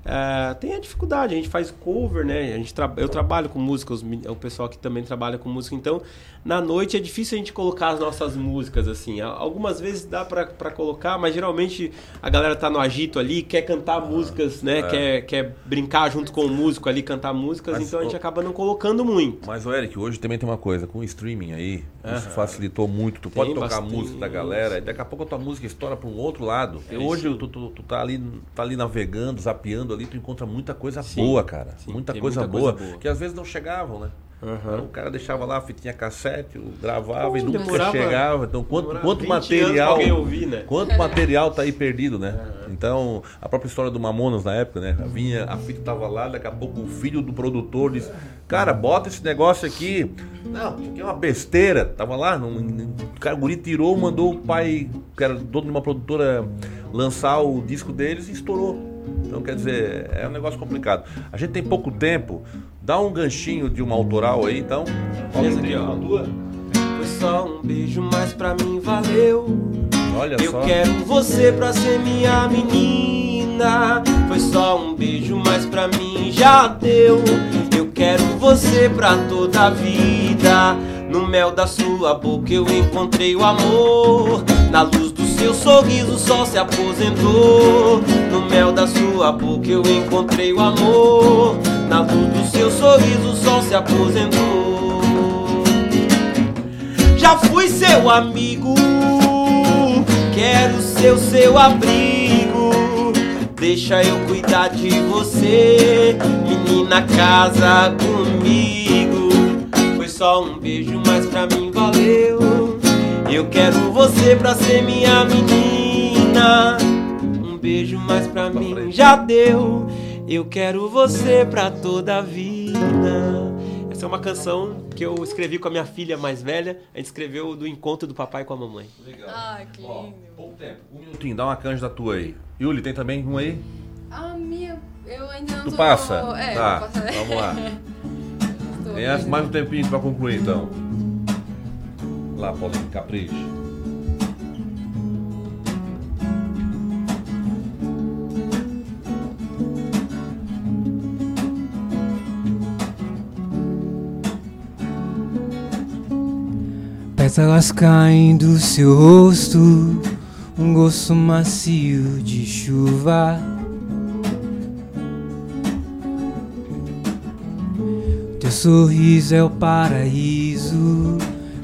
ah, tem a dificuldade. A gente faz cover, né? A gente tra- Eu trabalho com música, os o pessoal que também trabalha com música. Então, na noite é difícil a gente colocar as nossas músicas, assim. Algumas vezes dá pra colocar, mas geralmente a galera tá no agito ali, quer cantar músicas, né? é. Quer, quer brincar junto com o músico ali, cantar músicas. Mas, então a gente acaba não colocando muito. Mas, o Eric, hoje também tem uma coisa, com o streaming aí, isso facilitou muito. Tu Tem pode tocar a bastante. música da galera e daqui a pouco a tua música estoura para um outro lado. É hoje tu, tu, tu tá, ali, tá ali navegando, zapeando ali, tu encontra muita coisa Sim, boa, cara. sim, muita, coisa, muita boa, coisa boa. Que às vezes não chegavam, né? Então, o cara deixava lá a fitinha cassete, gravava e nunca demorava- chegava. Então, quanto, quanto 20 anos pra material. ouvir, né? Quanto material tá aí perdido, né? Então, a própria história do Mamonas na época, né? Vinha, a fita tava lá, daqui a pouco o filho do produtor disse: Cara, bota esse negócio aqui. Não, isso aqui é uma besteira. Tava lá, não, o cara o guri tirou, mandou o pai, que era dono de uma produtora, lançar o disco deles e estourou. Então, quer dizer, é um negócio complicado. A gente tem pouco tempo, dá um ganchinho de uma autoral aí, então. Beleza aqui, ó. Foi só um beijo, mas pra mim valeu. Olha Eu só. quero você pra ser minha menina. Foi só um beijo, mas pra mim já deu. Eu quero você pra toda a vida. No mel da sua boca eu encontrei o amor. Na luz do seu sorriso sol se aposentou. No mel da sua boca eu encontrei o amor. Na luz do seu sorriso sol se aposentou. Já fui seu amigo, quero ser o seu abrigo. Deixa eu cuidar de você, menina, casa comigo. Foi só um beijo, mas pra mim valeu. Eu quero você pra ser minha menina. Um beijo, mas pra mim já deu. Eu quero você pra toda a vida. Essa é uma canção que eu escrevi com a minha filha mais velha. A gente escreveu do encontro do papai com a mamãe. Legal. Ah, que lindo. pouco tempo. Um minutinho, dá uma canja da tua aí. Yuli, tem também um aí? A minha, eu ainda não Tu tô... passa? É, tá, vou passar. vamos lá. *laughs* Tem mais um tempinho pra concluir então. Lá, Paulinho, capricho. Pétalas caem do seu rosto, um gosto macio de chuva. Teu sorriso é o paraíso,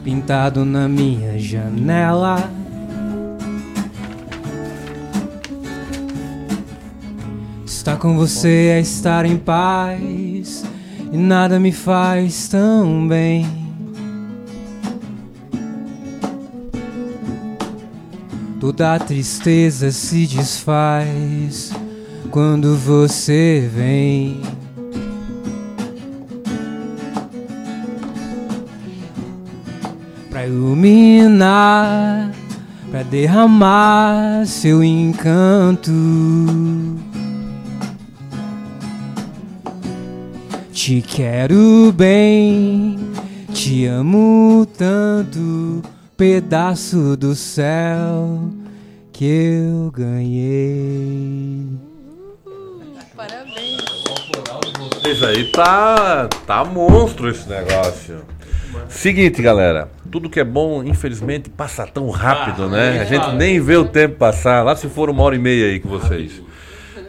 pintado na minha janela. Estar com você é estar em paz, e nada me faz tão bem. Toda tristeza se desfaz quando você vem. Pra iluminar, pra derramar seu encanto. Te quero bem, te amo tanto, pedaço do céu que eu ganhei. Parabéns. Isso aí tá, tá monstro esse negócio. Seguinte, galera. Tudo que é bom, infelizmente, passa tão rápido, Ah, né? nem A gente nem vê o tempo passar. Lá se for uma hora e meia aí com vocês.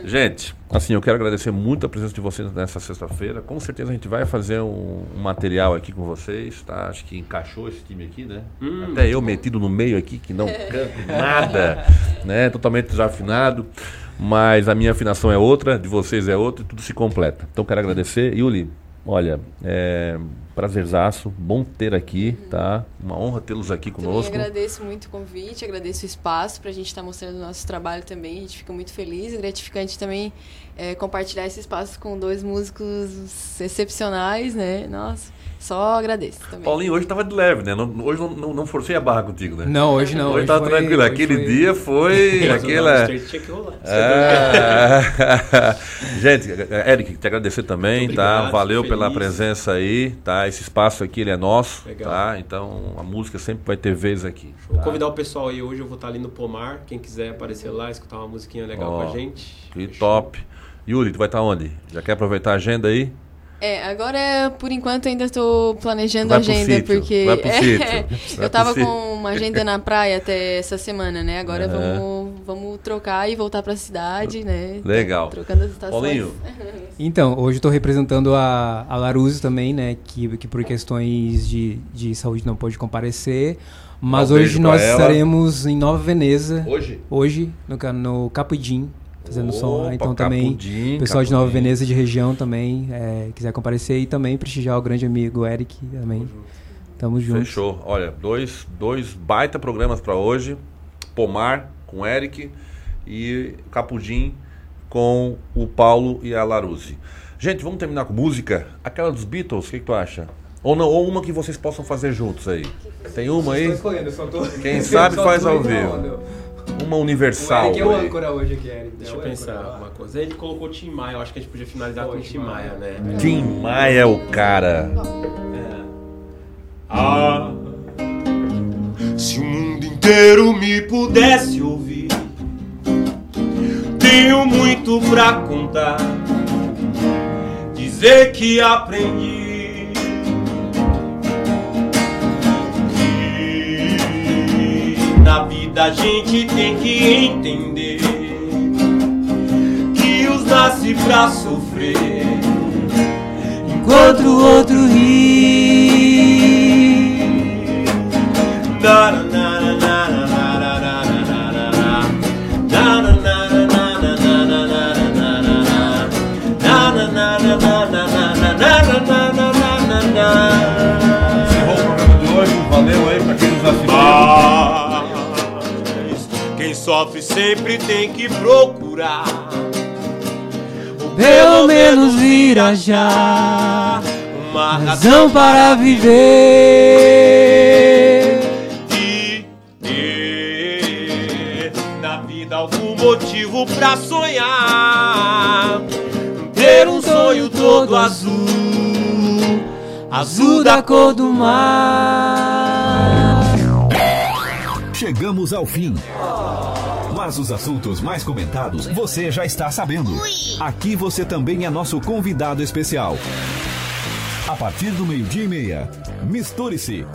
Gente, assim, eu quero agradecer muito a presença de vocês nessa sexta-feira. Com certeza a gente vai fazer um, um material aqui com vocês, tá? Acho que encaixou esse time aqui, né? Hum, Até eu metido no meio aqui, que não *laughs* canto nada, né? Totalmente desafinado. Mas a minha afinação é outra, de vocês é outra, e tudo se completa. Então quero agradecer. Yuli, olha, é prazerzaço, bom ter aqui, tá? Uma honra tê-los aqui Também conosco. agradeço muito o convite, agradeço o espaço para a gente estar mostrando o nosso trabalho também. A gente fica muito feliz e gratificante também é, compartilhar esse espaço com dois músicos excepcionais, né? Nossa, só agradeço também. Paulinho, hoje tava de leve, né? Não- hoje não, não, não forcei a barra contigo, né? Não, hoje não, Hoje, hoje tava foi- tranquilo. hoje Aquele foi- dia foi. *laughs* Aquela... Love Street tinha que rolar. *laughs* Gente, Eric, te agradecer também, tá? obrigado, Valeu fico pela presença aí, tá? Esse espaço aqui ele é nosso, Legal. tá? Então a música sempre vai ter vez aqui. Vou tá? convidar o pessoal aí hoje, eu vou estar ali no Pomar. Quem quiser aparecer lá, escutar uma musiquinha legal Ó, com a gente. Que top. Yuri, tu vai estar onde? Já quer aproveitar a agenda aí? É, agora por enquanto ainda estou planejando a agenda sítio, porque vai pro *laughs* é, sítio, vai eu tava pro com sítio. uma agenda na praia até essa semana, né? Agora vamos, vamos trocar e voltar para a cidade, né? Legal. Trocando as estações. Paulinho. *laughs* Então, hoje eu tô representando a, a Laruse também, né? Que, que por questões de, de saúde não pôde comparecer. Mas Um hoje nós ela. estaremos em Nova Veneza. Hoje? Hoje, no, no Capudim, fazendo som. Opa, Então também, Capudim, pessoal de Nova Capudim. Veneza de região também, é, quiser comparecer e também prestigiar o grande amigo Eric também. Tamo junto. Fechou. Olha, dois, dois baita programas pra hoje. Pomar com Eric e Capudim com o Paulo e a Laruse. Gente, vamos terminar com música? Aquela dos Beatles, o que, que tu acha? Ou não, ou uma que vocês possam fazer juntos aí. Tem uma aí? Quem sabe *laughs* faz ao vivo. Uma universal. aí. hoje aqui, Eric. Deixa eu pensar uma coisa. Ele colocou o Tim Maia, eu acho que a gente podia finalizar com o Tim Maia, né? Tim Maia é o cara. Ah, se o mundo inteiro me pudesse ouvir, tenho muito pra contar. Dizer que aprendi. A gente tem que entender que os nasce pra sofrer, enquanto o outro ri. Naranara, Valeu aí pra quem nos assistiu. Sofre sempre tem que procurar. Pelo menos vira já Uma razão para viver. e ter na vida algum motivo pra sonhar. Ter um sonho todo azul, Azul da cor do mar. Chegamos ao fim. Mas os assuntos mais comentados você já está sabendo. Aqui você também é nosso convidado especial. A partir do meio-dia e meia, misture-se.